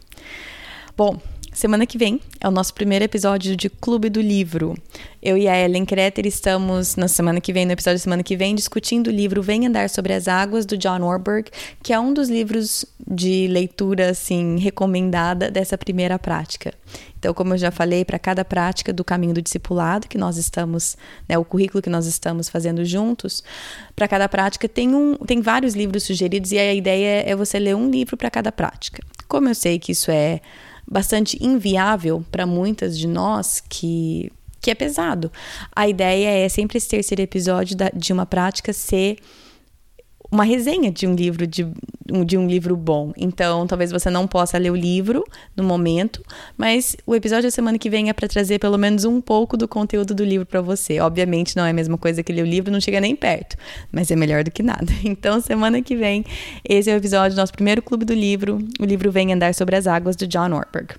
Bom, semana que vem é o nosso primeiro episódio de Clube do Livro. Eu e a Ellen Kreter estamos na semana que vem, no episódio da semana que vem, discutindo o livro Vem Andar Sobre as Águas, do John Warburg, que é um dos livros de leitura, assim, recomendada dessa primeira prática. Então, como eu já falei, para cada prática do caminho do discipulado que nós estamos, né, o currículo que nós estamos fazendo juntos, para cada prática tem, um, tem vários livros sugeridos e a ideia é você ler um livro para cada prática. Como eu sei que isso é bastante inviável para muitas de nós que que é pesado. A ideia é sempre esse terceiro episódio da, de uma prática ser uma resenha de um livro de, de um livro bom. Então, talvez você não possa ler o livro no momento, mas o episódio da semana que vem é para trazer pelo menos um pouco do conteúdo do livro para você. Obviamente não é a mesma coisa que ler o livro, não chega nem perto, mas é melhor do que nada. Então, semana que vem, esse é o episódio do nosso primeiro clube do livro. O livro Vem Andar sobre as Águas do John Ortberg.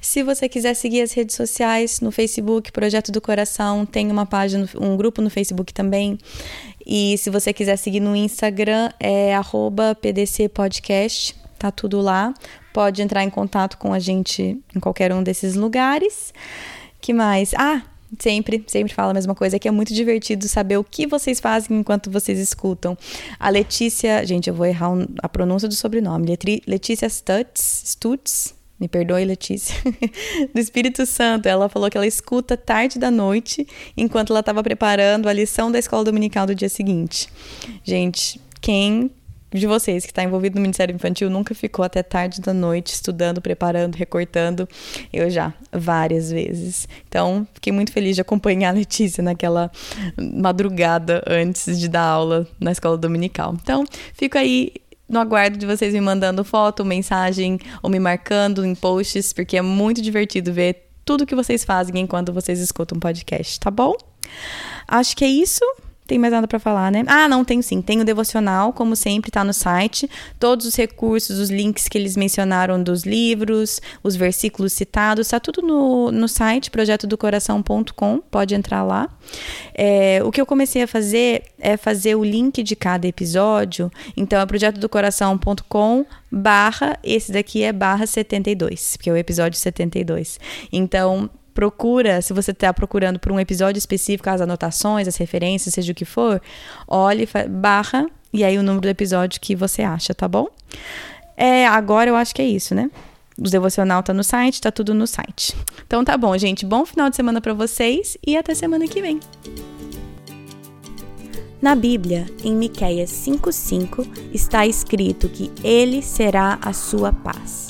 Se você quiser seguir as redes sociais, no Facebook, Projeto do Coração, tem uma página, um grupo no Facebook também. E se você quiser seguir no Instagram, é @pdcpodcast, tá tudo lá. Pode entrar em contato com a gente em qualquer um desses lugares. Que mais? Ah, sempre, sempre falo a mesma coisa, que é muito divertido saber o que vocês fazem enquanto vocês escutam. A Letícia, gente, eu vou errar a pronúncia do sobrenome. Letícia Stutz, Stutz, me perdoe, Letícia, do Espírito Santo. Ela falou que ela escuta tarde da noite enquanto ela estava preparando a lição da escola dominical do dia seguinte. Gente, quem de vocês que está envolvido no Ministério Infantil nunca ficou até tarde da noite estudando, preparando, recortando? Eu já, várias vezes. Então, fiquei muito feliz de acompanhar a Letícia naquela madrugada antes de dar aula na escola dominical. Então, fico aí no aguardo de vocês me mandando foto, mensagem ou me marcando em posts, porque é muito divertido ver tudo que vocês fazem enquanto vocês escutam um podcast, tá bom? Acho que é isso. Tem mais nada para falar, né? Ah, não, tem sim. Tem o devocional, como sempre, tá no site. Todos os recursos, os links que eles mencionaram dos livros, os versículos citados, tá tudo no, no site, projetodocoração.com. Pode entrar lá. É, o que eu comecei a fazer é fazer o link de cada episódio. Então, é projetodocoração.com barra, esse daqui é barra 72, que é o episódio 72. Então, procura, se você está procurando por um episódio específico, as anotações, as referências, seja o que for, olhe, barra e aí o número do episódio que você acha, tá bom? É, agora eu acho que é isso, né? O devocional tá no site, tá tudo no site. Então tá bom, gente. Bom final de semana para vocês e até semana que vem. Na Bíblia, em Miqueias 5:5, está escrito que ele será a sua paz.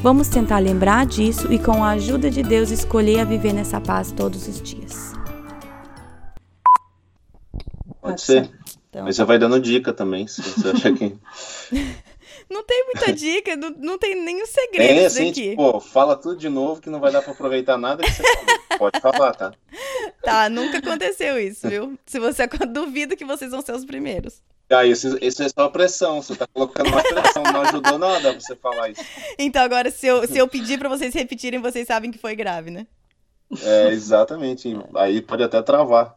Vamos tentar lembrar disso e, com a ajuda de Deus, escolher a viver nessa paz todos os dias. Pode ser. Então, Mas você vai dando dica também, se você acha que. não tem muita dica, não, não tem nenhum segredo é, assim, aqui. Tipo, fala tudo de novo que não vai dar para aproveitar nada que você. Pode falar, tá? Tá, nunca aconteceu isso, viu? Se você duvida que vocês vão ser os primeiros. Ah, isso, isso é só pressão, você tá colocando mais pressão, não ajudou nada você falar isso. Então agora, se eu, se eu pedir para vocês repetirem, vocês sabem que foi grave, né? É, exatamente. Aí pode até travar.